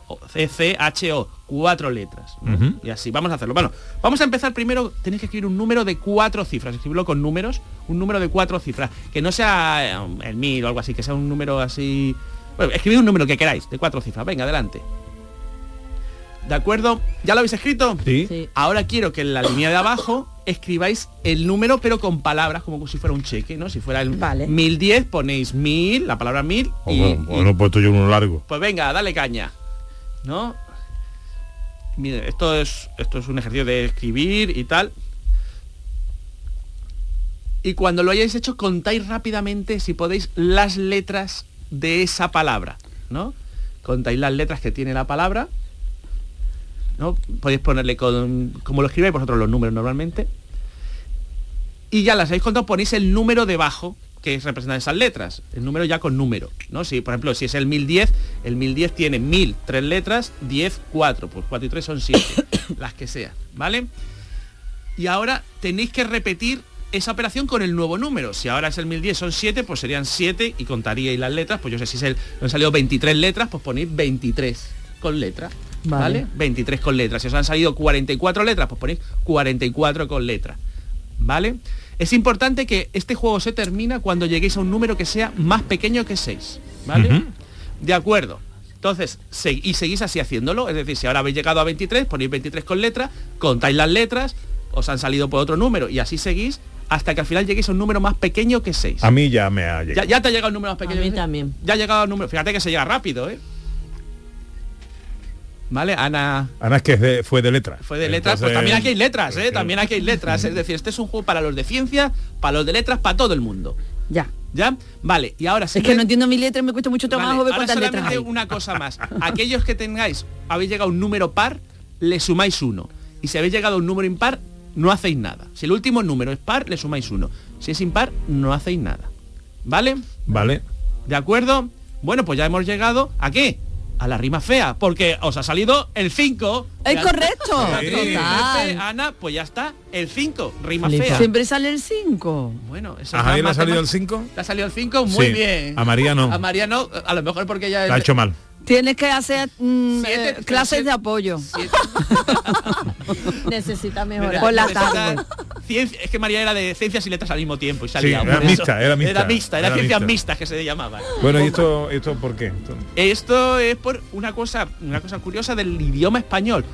O, C, C, H, O, cuatro letras. Y así, vamos a hacerlo. Bueno, vamos a empezar primero, tenéis que escribir un número de cuatro cifras, escribirlo con números, un número de cuatro cifras, que no sea eh, el mil o algo así, que sea un número así... Bueno, escribid un número que queráis, de cuatro cifras. Venga, adelante. ¿De acuerdo? ¿Ya lo habéis escrito? Sí. Sí. Ahora quiero que en la línea de abajo escribáis el número pero con palabras como si fuera un cheque, ¿no? Si fuera el Vale. 1010 ponéis mil, la palabra mil y, Bueno, y- bueno, puesto yo uno largo. pues venga, dale caña. ¿No? Mire, esto es esto es un ejercicio de escribir y tal. Y cuando lo hayáis hecho contáis rápidamente si podéis las letras de esa palabra, ¿no? Contáis las letras que tiene la palabra. ¿no? Podéis ponerle con, como lo escribáis vosotros los números normalmente. Y ya las habéis contado, ponéis el número debajo que representan esas letras. El número ya con número. ¿no? Si, por ejemplo, si es el 1010, el 1010 tiene 1000, tres letras, 10, 4. Pues 4 y 3 son 7. las que sean. ¿Vale? y ahora tenéis que repetir esa operación con el nuevo número. Si ahora es el 1010 son 7, pues serían 7 y contaríais las letras, pues yo sé si es el, han salido 23 letras, pues ponéis 23 con letra. Vale. ¿Vale? 23 con letras. Si os han salido 44 letras, pues ponéis 44 con letras. ¿Vale? Es importante que este juego se termina cuando lleguéis a un número que sea más pequeño que 6. ¿Vale? De acuerdo. Entonces, se- y seguís así haciéndolo. Es decir, si ahora habéis llegado a 23, ponéis 23 con letra, contáis las letras, os han salido por otro número y así seguís hasta que al final lleguéis a un número más pequeño que 6. A mí ya me ha Ya, llegado. ya te ha llegado el número más pequeño. A mí que también. Ya ha llegado el número. Fíjate que se llega rápido, ¿eh? ¿Vale? Ana Ana es que es de- fue de letra. fue de letras. Pues también aquí hay letras, ¿eh? pues, También aquí hay letras. Es decir, este es un juego para los de ciencia, para los de letras, para todo el mundo. Ya. ¿Ya? Vale, y ahora Es que no entiendo mi letra y me cuesta mucho Vale, trabajo ver ahora cuántas letras solamente hay. una cosa más. Aquellos que tengáis, habéis llegado a un número par, le sumáis uno. Y si habéis llegado a un número impar, no hacéis nada. Si el último número es par, le sumáis uno. Si es impar, no hacéis nada. ¿Vale? Vale. ¿De acuerdo? Bueno, pues ya hemos llegado ¿a qué? A la rima fea, porque os ha salido el 5. ¡Es correcto! Total. Ana, pues ya está, el 5, rima Flipa. fea. Siempre sale el 5. Bueno, eso ¿A Javier le ha salido el matemática. 5? ¿Te ha salido el 5? Muy Sí. bien. A María no. A María no, a lo mejor porque ella es... La ha hecho mal. Tienes que hacer mm, Siete, eh, clases siete- de apoyo. Necesita mejorar. Por la tarde. ciencia- es que María era de ciencias y letras al mismo tiempo y Sí, salía era mixta, era mixta. Era mixta, era, Era ciencias mixta. mixtas que se llamaban. Bueno, ¿y esto, esto por qué? Esto- Esto es por una cosa, una cosa curiosa del idioma español.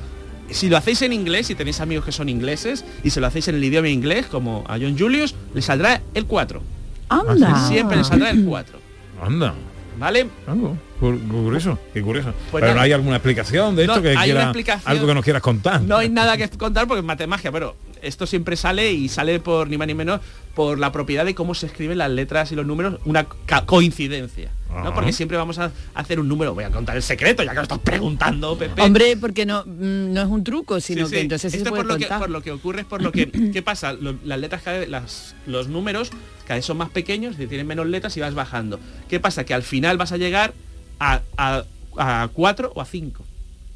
Si lo hacéis en inglés, si tenéis amigos que son ingleses, y si lo hacéis en el idioma inglés, como a John Julius, le saldrá el 4. Anda. Siempre le saldrá el 4. Anda. ¿Vale? Algo. Cu- Curioso, qué curioso. Pues Pero no hay alguna explicación de No, esto que hay una quiera, explicación. algo que nos quieras contar. No hay nada que contar porque es matemagia, pero esto siempre sale y sale por ni más ni menos por la propiedad de cómo se escriben las letras y los números, una coincidencia. ¿no? Porque siempre vamos a hacer un número. Voy a contar el secreto, ya que lo estás preguntando, Pepe. Hombre, porque no, mm, no es un truco, sino sí. que entonces sí Esto se puede por lo, que, contar. por lo que ocurre es por lo que ¿qué pasa? Lo- las letras cada vez, las, los números cada vez son más pequeños, tienen menos letras y vas bajando. ¿Qué pasa? Que al final vas a llegar a, a, a 4 o a 5.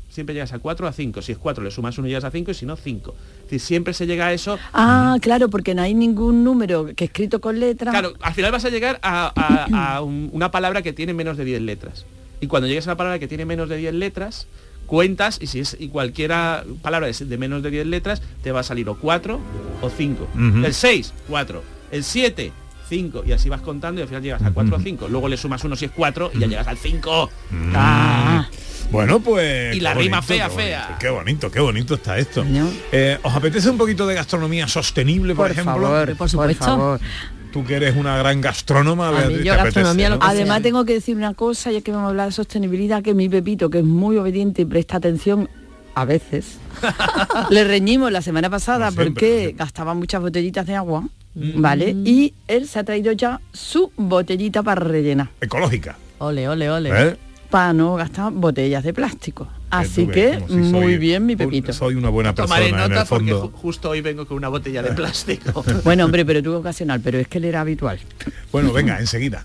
Siempre llegas a 4 o a 5. Si es 4 le sumas 1 y llegas a 5 y si no 5. Es decir, siempre se llega a eso. Ah, claro, porque no hay ningún número que escrito con letra. Claro, al final vas a llegar a, a- a un- una palabra que tiene menos de 10 letras. Y cuando llegues a la palabra que tiene menos de 10 letras, cuentas y si es y cualquiera palabra de menos de 10 letras, te va a salir o 4 o 5. Ujú. El 6, 4. El 7, 5. Y así vas contando y al final llegas a 4 o 5. Luego le sumas 1 si es 4 y ya llegas al 5. Ah. Bueno, pues... Y la rima bonito, fea, qué fea. Qué bonito, qué bonito está esto. Eh, ¿Os apetece un poquito de gastronomía sostenible, por, por ejemplo? favor, Por supuesto. favor. Tú que eres una gran gastrónoma, Beatriz, yo ¿te gastronomía apetece, lo no? que Además tengo que decir una cosa, ya que vamos a hablar de sostenibilidad, que mi Pepito, que es muy obediente y presta atención a veces, le reñimos la semana pasada No porque siempre. gastaba muchas botellitas de agua, ¿vale? Y él se ha traído ya su botellita para rellenar, Ecológica. Ole, ole, ole. ¿eh? Para no gastar botellas de plástico. Así que si muy soy bien mi Pepito. soy una buena persona Tomaré en nota el porque fondo. justo hoy vengo con una botella de plástico. Bueno, hombre, pero tú ocasional, pero es que él era habitual. Bueno, venga, enseguida.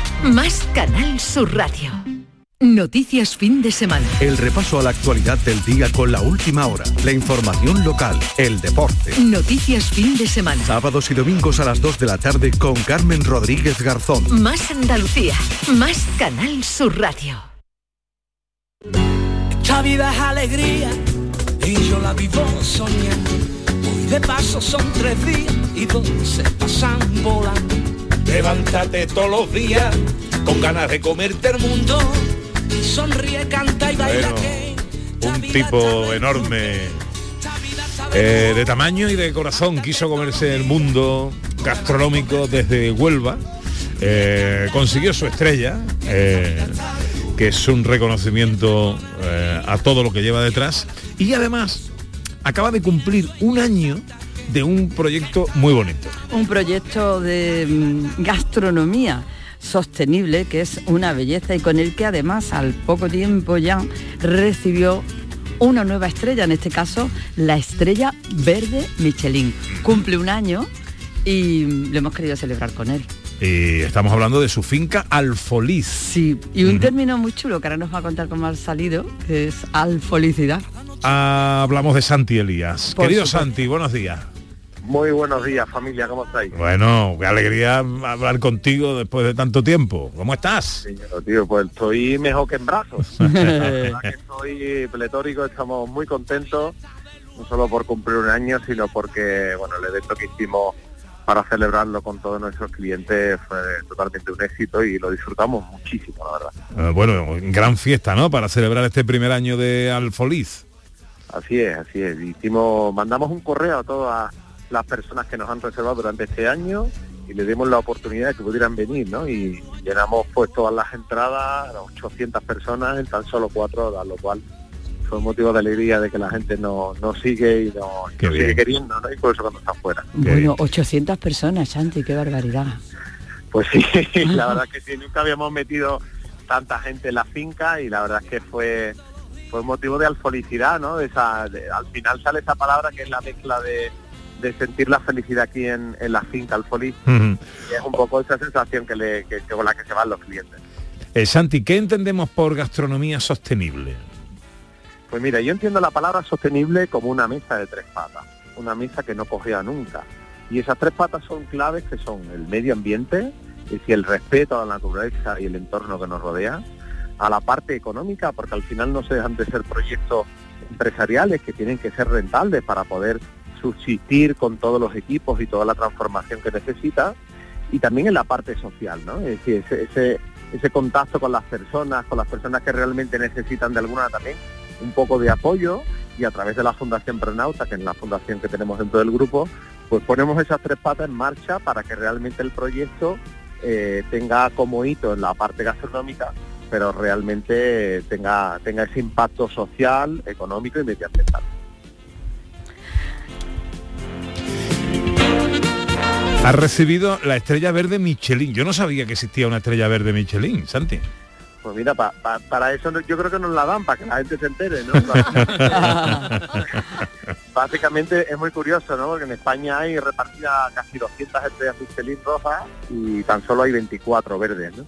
más Canal Sur Radio. Noticias fin de semana. El repaso a la actualidad del día con la última hora, la información local, el deporte. Noticias fin de semana. Sábados y domingos a las 2 de la tarde con Carmen Rodríguez Garzón. Más Andalucía, más Canal Sur Radio. Esta vida es alegría y yo la vivo soñando. Hoy de paso son tres días y dos se pasan volando. Levántate todos los días con ganas de comerte el mundo. Sonríe, canta y baila Bueno, un tipo enorme eh, de tamaño y de corazón quiso comerse el mundo gastronómico desde Huelva. Eh, consiguió su estrella, eh, que es un reconocimiento a todo lo que lleva detrás. Y además acaba de cumplir un año de un proyecto muy bonito. Un proyecto de mm, gastronomía sostenible que es una belleza y con el que además al poco tiempo ya recibió una nueva estrella, en este caso la estrella verde Michelin. Cumple un año y lo hemos querido celebrar con él. Y estamos hablando de su finca Alfoliz. Sí, y un término muy chulo que ahora nos va a contar cómo ha salido, que es alfolicidad. Ah, hablamos de Santi Elías. Por Querido supuesto. Santi, buenos días. Muy buenos días, familia, ¿cómo estáis? Bueno, qué alegría hablar contigo después de tanto tiempo. ¿Cómo estás? Señor, tío, pues estoy mejor que en brazos. La verdad que estoy pletórico, estamos muy contentos, no solo por cumplir un año, sino porque, bueno, el evento que hicimos para celebrarlo con todos nuestros clientes fue totalmente un éxito y lo disfrutamos muchísimo, la verdad. Eh, bueno, gran fiesta, ¿no? Para celebrar este primer año de Alfoliz. Así es, así es. Hicimos, mandamos un correo a todas las personas que nos han reservado durante este año y le dimos la oportunidad de que pudieran venir, ¿no? Y llenamos pues todas las entradas, 800 personas en tan solo cuatro horas, lo cual fue un motivo de alegría de que la gente nos nos sigue y nos, sigue queriendo, ¿no? Y por eso cuando está fuera. Bueno, 800 personas, Santi, qué barbaridad. Pues sí, la verdad que sí, nunca habíamos metido tanta gente en la finca y la verdad es que fue fue un motivo de alfolicidad, ¿no? De esa, de- al final sale esa palabra que es la mezcla de, de sentir la felicidad aquí en, en la finca Ujú. y es un poco esa sensación que, le, que, que con la que se van los clientes. Eh, Santi, ¿qué entendemos por gastronomía sostenible? Pues mira, yo entiendo la palabra sostenible como una mesa de tres patas, una mesa que no cogea nunca. Y esas tres patas son claves que son el medio ambiente, es decir, el respeto a la naturaleza y el entorno que nos rodea, a la parte económica, porque al final no se dejan de ser proyectos empresariales que tienen que ser rentables para poder subsistir con todos los equipos y toda la transformación que necesita, y también en la parte social, ese contacto con las personas, con las personas que realmente necesitan de alguna también un poco de apoyo y a través de la Fundación Prenauta, que es la fundación que tenemos dentro del grupo, pues ponemos esas tres patas en marcha para que realmente el proyecto eh, tenga como hito en la parte gastronómica, pero realmente tenga, tenga ese impacto social, económico y medioambiental. Ha recibido la estrella verde Michelin. Yo no sabía que existía una estrella verde Michelin, Santi. Pues mira, pa- pa- para eso yo creo que nos la dan, para que la gente se entere, ¿no? Básicamente es muy curioso, ¿no? Porque en España hay repartidas casi 200 estrellas Michelin rojas y tan solo hay 24 verdes, ¿no?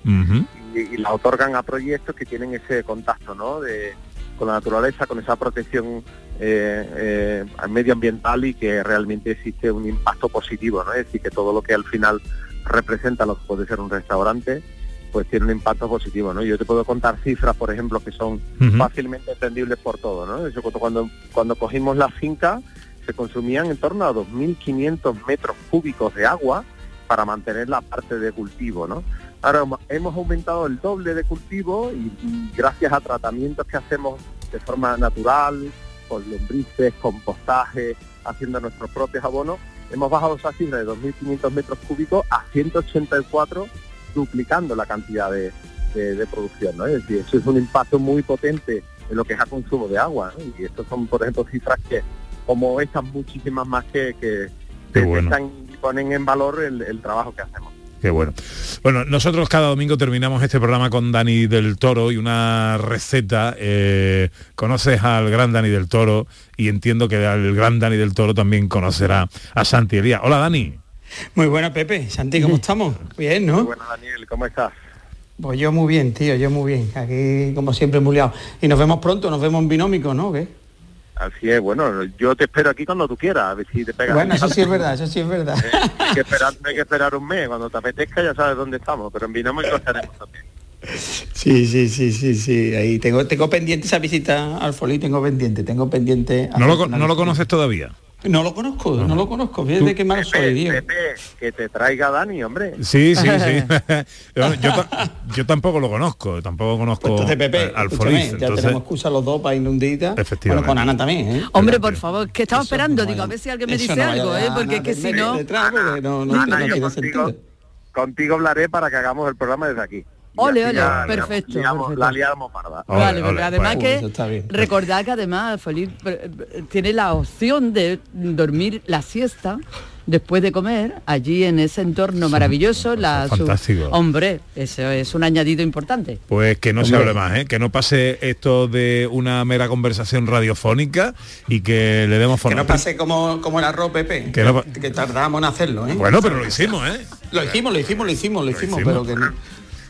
Y, y la otorgan a proyectos que tienen ese contacto ¿no? de, con la naturaleza, con esa protección eh, eh, medioambiental y que realmente existe un impacto positivo, ¿no? es decir, que todo lo que al final representa lo que puede ser un restaurante, pues tiene un impacto positivo. ¿no? Yo te puedo contar cifras, por ejemplo, que son fácilmente entendibles por todo. ¿no? Eso cuando, cuando cogimos la finca se consumían en torno a 2.500 metros cúbicos de agua para mantener la parte de cultivo. ¿no? Ahora hemo- hemos aumentado el doble de cultivo y, y gracias a tratamientos que hacemos de forma natural, con lombrices, compostaje, haciendo nuestros propios abonos, hemos bajado esa cifra de 2.500 metros cúbicos a 184, duplicando la cantidad de, de- de producción. ¿no? Es decir, eso es un impacto muy potente en lo que es a consumo de agua. ¿no? Y estos son, por ejemplo, cifras que, como estas muchísimas más que, que bueno. y ponen en valor el- el trabajo que hacemos. Qué bueno. Bueno, nosotros cada domingo terminamos este programa con Dani del Toro y una receta. eh, conoces al gran Dani del Toro y entiendo que el gran Dani del Toro también conocerá a Santi Elías. Hola Dani. Muy buena, Pepe. Santi, ¿cómo estamos? Bien, ¿no? Bueno, Daniel, ¿cómo estás? Pues yo muy bien, tío, yo muy bien. Aquí, como siempre, muy liado. Y nos vemos pronto, nos vemos en binómico, ¿no? ¿Qué? Así es, bueno, yo te espero aquí cuando tú quieras, a ver si te pegas. Bueno, eso sí es verdad, eso sí es verdad. No hay que esperar, hay que esperar un mes, cuando te apetezca ya sabes dónde estamos, pero en Binómico estaremos también. Sí, sí, sí, sí, sí. Ahí tengo, tengo pendiente esa visita al Folí, tengo pendiente, tengo pendiente. ¿No lo, no lo conoces todavía? No lo conozco, no lo conozco. Fíjate qué malo soy, tío. Pepe, que te traiga Dani, hombre. Sí, sí, sí. yo, yo ta- yo tampoco lo conozco, tampoco conozco Pues entonces, Pepe, al ya entonces- tenemos excusa los dos para ir un día. Efectivamente. Bueno, con Ana también, ¿eh? Hombre, por favor, que estaba Eso esperando, no digo, a ver si alguien me eso dice no algo, ¿eh? Porque que si no... no, no, Ana, no yo tiene contigo, sentido. contigo hablaré para que hagamos el programa desde aquí. Ole, ole, ya perfecto, liamos- perfecto. La liamos parda. Vale, porque además Pues, eso está que recordad que además Feliz eh, tiene la opción de dormir la siesta después de comer allí en ese entorno maravilloso. La, su- fantástico. hombre, eso es un añadido importante. Pues que no se hable más, ¿eh? que no pase esto de una mera conversación radiofónica y que le demos Que forma. no pase como, como el arroz Pepe, Que que, no que tardamos en hacerlo, ¿eh? Bueno, pero lo hicimos, ¿eh? Lo hicimos, lo hicimos, lo hicimos, lo hicimos, hicimos. pero que no.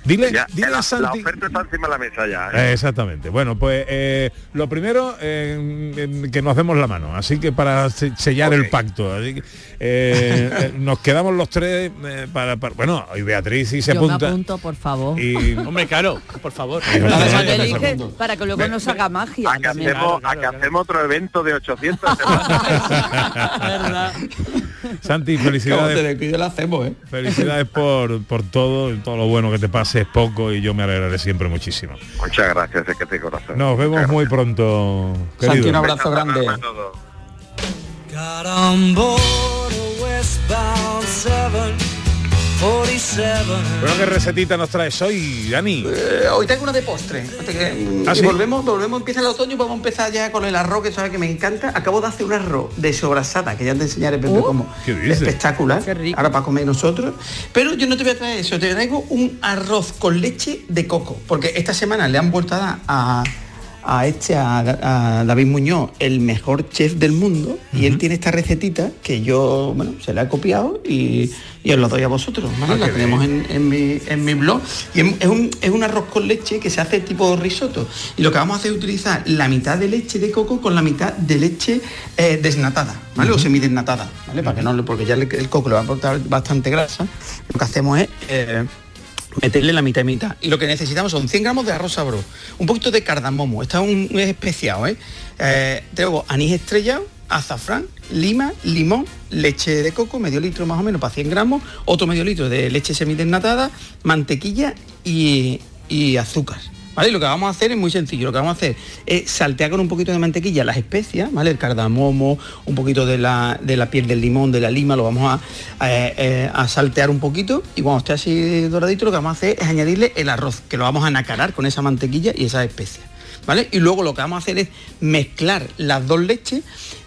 Dile, Ya, dile la, a la Santi. oferta está encima de la mesa ya. ¿eh? Eh, Exactamente. Bueno, pues eh, lo primero, eh, que nos demos la mano, así que para se- sellar el pacto. así que, eh, nos quedamos los tres eh, para, para- Bueno, y Beatriz sí se Yo me apunta. apunto, por favor. Y, Hombre, claro, por favor. Elige para que luego nos haga magia A que, también. hacemos, Claro, a que claro, hacemos otro evento de 800 Santi, Como te felicidades. hacemos, ¿eh? Felicidades por, por todo, todo lo bueno que te pase es poco y yo me alegraré siempre muchísimo. Muchas gracias, es que te corazón. Nos vemos muy pronto, Santi, querido. un abrazo grande. Got on board a westbound 747. Bueno, ¿qué recetita nos traes hoy, Dani? Eh, hoy tengo una de postre. ¿Ah, sí? volvemos, volvemos, empieza el otoño, vamos a empezar ya con el arroz, que sabes que me encanta. Acabo de hacer un arroz de sobrasada, que ya te enseñaré Pepe Uh, cómo. Espectacular. Qué rico. Ahora para comer nosotros. Pero yo no te voy a traer eso, te traigo un arroz con leche de coco. Porque esta semana le han vuelto a dar a, a este, a, a David Muñoz, el mejor chef del mundo. Y él tiene esta recetita que yo, bueno, se la he copiado y, y os lo doy a vosotros. ¿vale? Ah, la tenemos en, en mi, en mi blog. Y es, es un, es un arroz con leche que se hace tipo risotto. Y lo que vamos a hacer es utilizar la mitad de leche de coco con la mitad de leche eh, desnatada, ¿vale? O semidesnatada, ¿vale? Para que no porque ya el coco le va a aportar bastante grasa. Lo que hacemos es eh, meterle la mitad y mitad. Y lo que necesitamos son 100 gramos de arroz sabro, un poquito de cardamomo, está un, es especiado, ¿eh? Eh, Tengo anís estrellado, azafrán, lima, limón, leche de coco, medio litro más o menos para 100 gramos, otro medio litro de leche semidesnatada, mantequilla y azúcar. ¿Vale? Lo que vamos a hacer es muy sencillo, lo que vamos a hacer es saltear con un poquito de mantequilla las especias, ¿vale? El cardamomo, un poquito de la, de la piel del limón, de la lima, lo vamos a, eh, eh, a saltear un poquito y cuando esté así doradito lo que vamos a hacer es añadirle el arroz, que lo vamos a nacarar con esa mantequilla y esas especias. ¿Vale? Y luego lo que vamos a hacer es mezclar las dos leches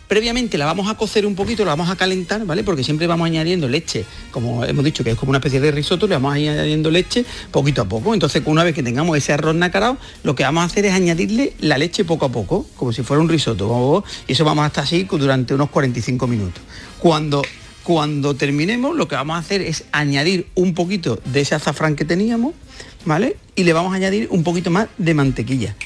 Previamente la vamos a cocer un poquito, la vamos a calentar, ¿vale? Porque siempre vamos añadiendo leche, como hemos dicho, que es como una especie de risotto, le vamos añadiendo leche poquito a poco. Entonces, una vez que tengamos ese arroz nacarado, lo que vamos a hacer es añadirle la leche poco a poco, como si fuera un risotto. Y eso vamos a estar así durante unos 45 minutos. Cuando cuando terminemos, lo que vamos a hacer es añadir un poquito de ese azafrán que teníamos, ¿vale? Y le vamos a añadir un poquito más de mantequilla.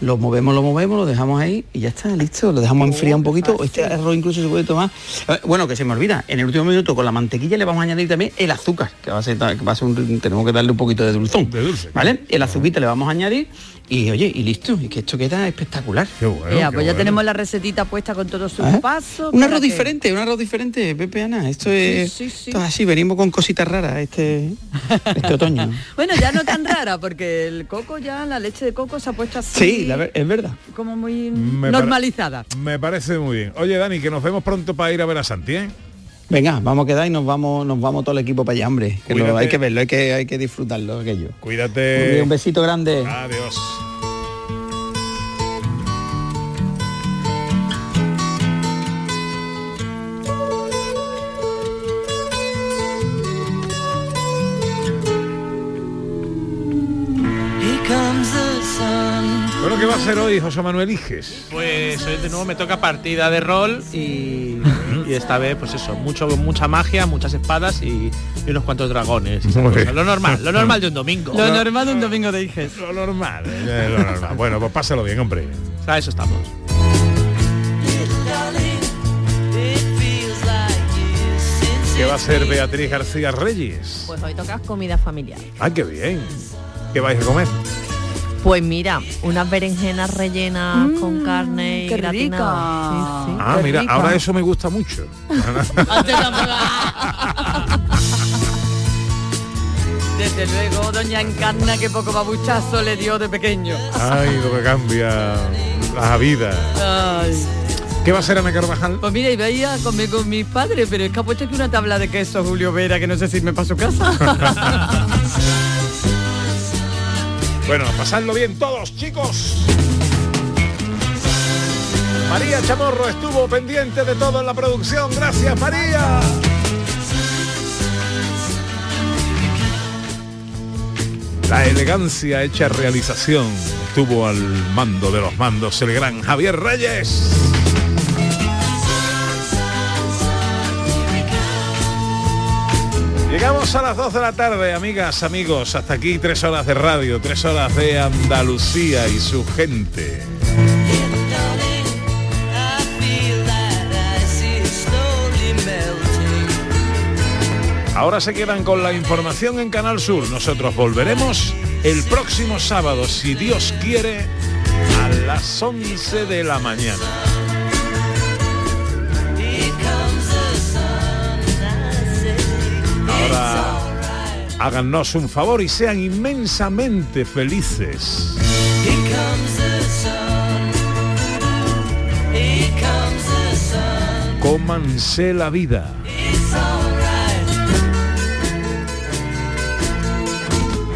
Lo movemos, lo movemos, lo dejamos ahí y ya está, listo. Lo dejamos enfriar un poquito. Este arroz incluso se puede tomar. Eh, Bueno, que se me olvida, en el último minuto con la mantequilla le vamos a añadir también el azúcar, que va a ser, que va a ser un, tenemos que darle un poquito de dulzón. De dulce. ¿Vale? El azuquita le vamos a añadir y oye, y listo. Y que esto queda espectacular. Qué bueno. Ya, qué pues ya bueno. tenemos la recetita puesta con todos sus ¿Eh? pasos. Un arroz que- diferente, un arroz diferente, Pepe Ana. Esto es, sí, sí. esto es así, venimos con cositas raras este, este otoño. Bueno, ya no tan rara, porque el coco ya, la leche de coco se ha puesto así. Sí, la ver- es verdad. Como muy Me normalizada. Me parece muy bien. Oye, Dani, que nos vemos pronto para ir a ver a Santi, ¿eh? Venga, vamos a quedar y nos vamos, nos vamos todo el equipo para allá, hombre. Que lo- hay que verlo, hay que, hay que disfrutarlo aquello. Cuídate. Un besito grande. Adiós. Bueno, ¿qué va a hacer hoy, José Manuel Iges? Pues hoy de nuevo me toca partida de rol y, y esta vez pues eso, mucho, mucha magia, muchas espadas y, y unos cuantos dragones. Lo normal, lo normal de un domingo. Lo normal de un domingo de Iges. Lo normal, eh, lo normal. Bueno, pues pásalo bien, hombre. A eso estamos. ¿Qué va a ser Beatriz García Reyes? Pues hoy toca comida familiar. Ah, qué bien. ¿Qué vais a comer? Pues mira, unas berenjenas rellenas con carne y qué gratinadas. rica. Sí, sí. Ah, Qué mira, rica. ahora eso me gusta mucho. Desde luego, doña Encarna, que poco babuchazo le dio de pequeño. Ay, lo que cambia la vida. Ay. ¿Qué va a ser Ana Carvajal? Pues mira, iba a ir a comer con mis padres, pero es que ha puesto aquí una tabla de queso Julio Vera, que no sé si me para su casa. Bueno, pasadlo bien todos, chicos. María Chamorro estuvo pendiente de todo en la producción. Gracias, María. La elegancia hecha realización estuvo al mando de los mandos el gran Javier Reyes. Llegamos a las 2 de la tarde, amigas, amigos. Hasta aquí tres horas de radio, tres horas de Andalucía y su gente. Ahora se quedan con la información en Canal Sur. Nosotros volveremos el próximo sábado, si Dios quiere, a las 11 de la mañana. Háganos un favor y sean inmensamente felices. Cómanse la vida.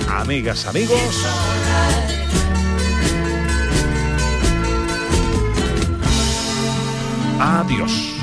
Amigas, amigos. Adiós.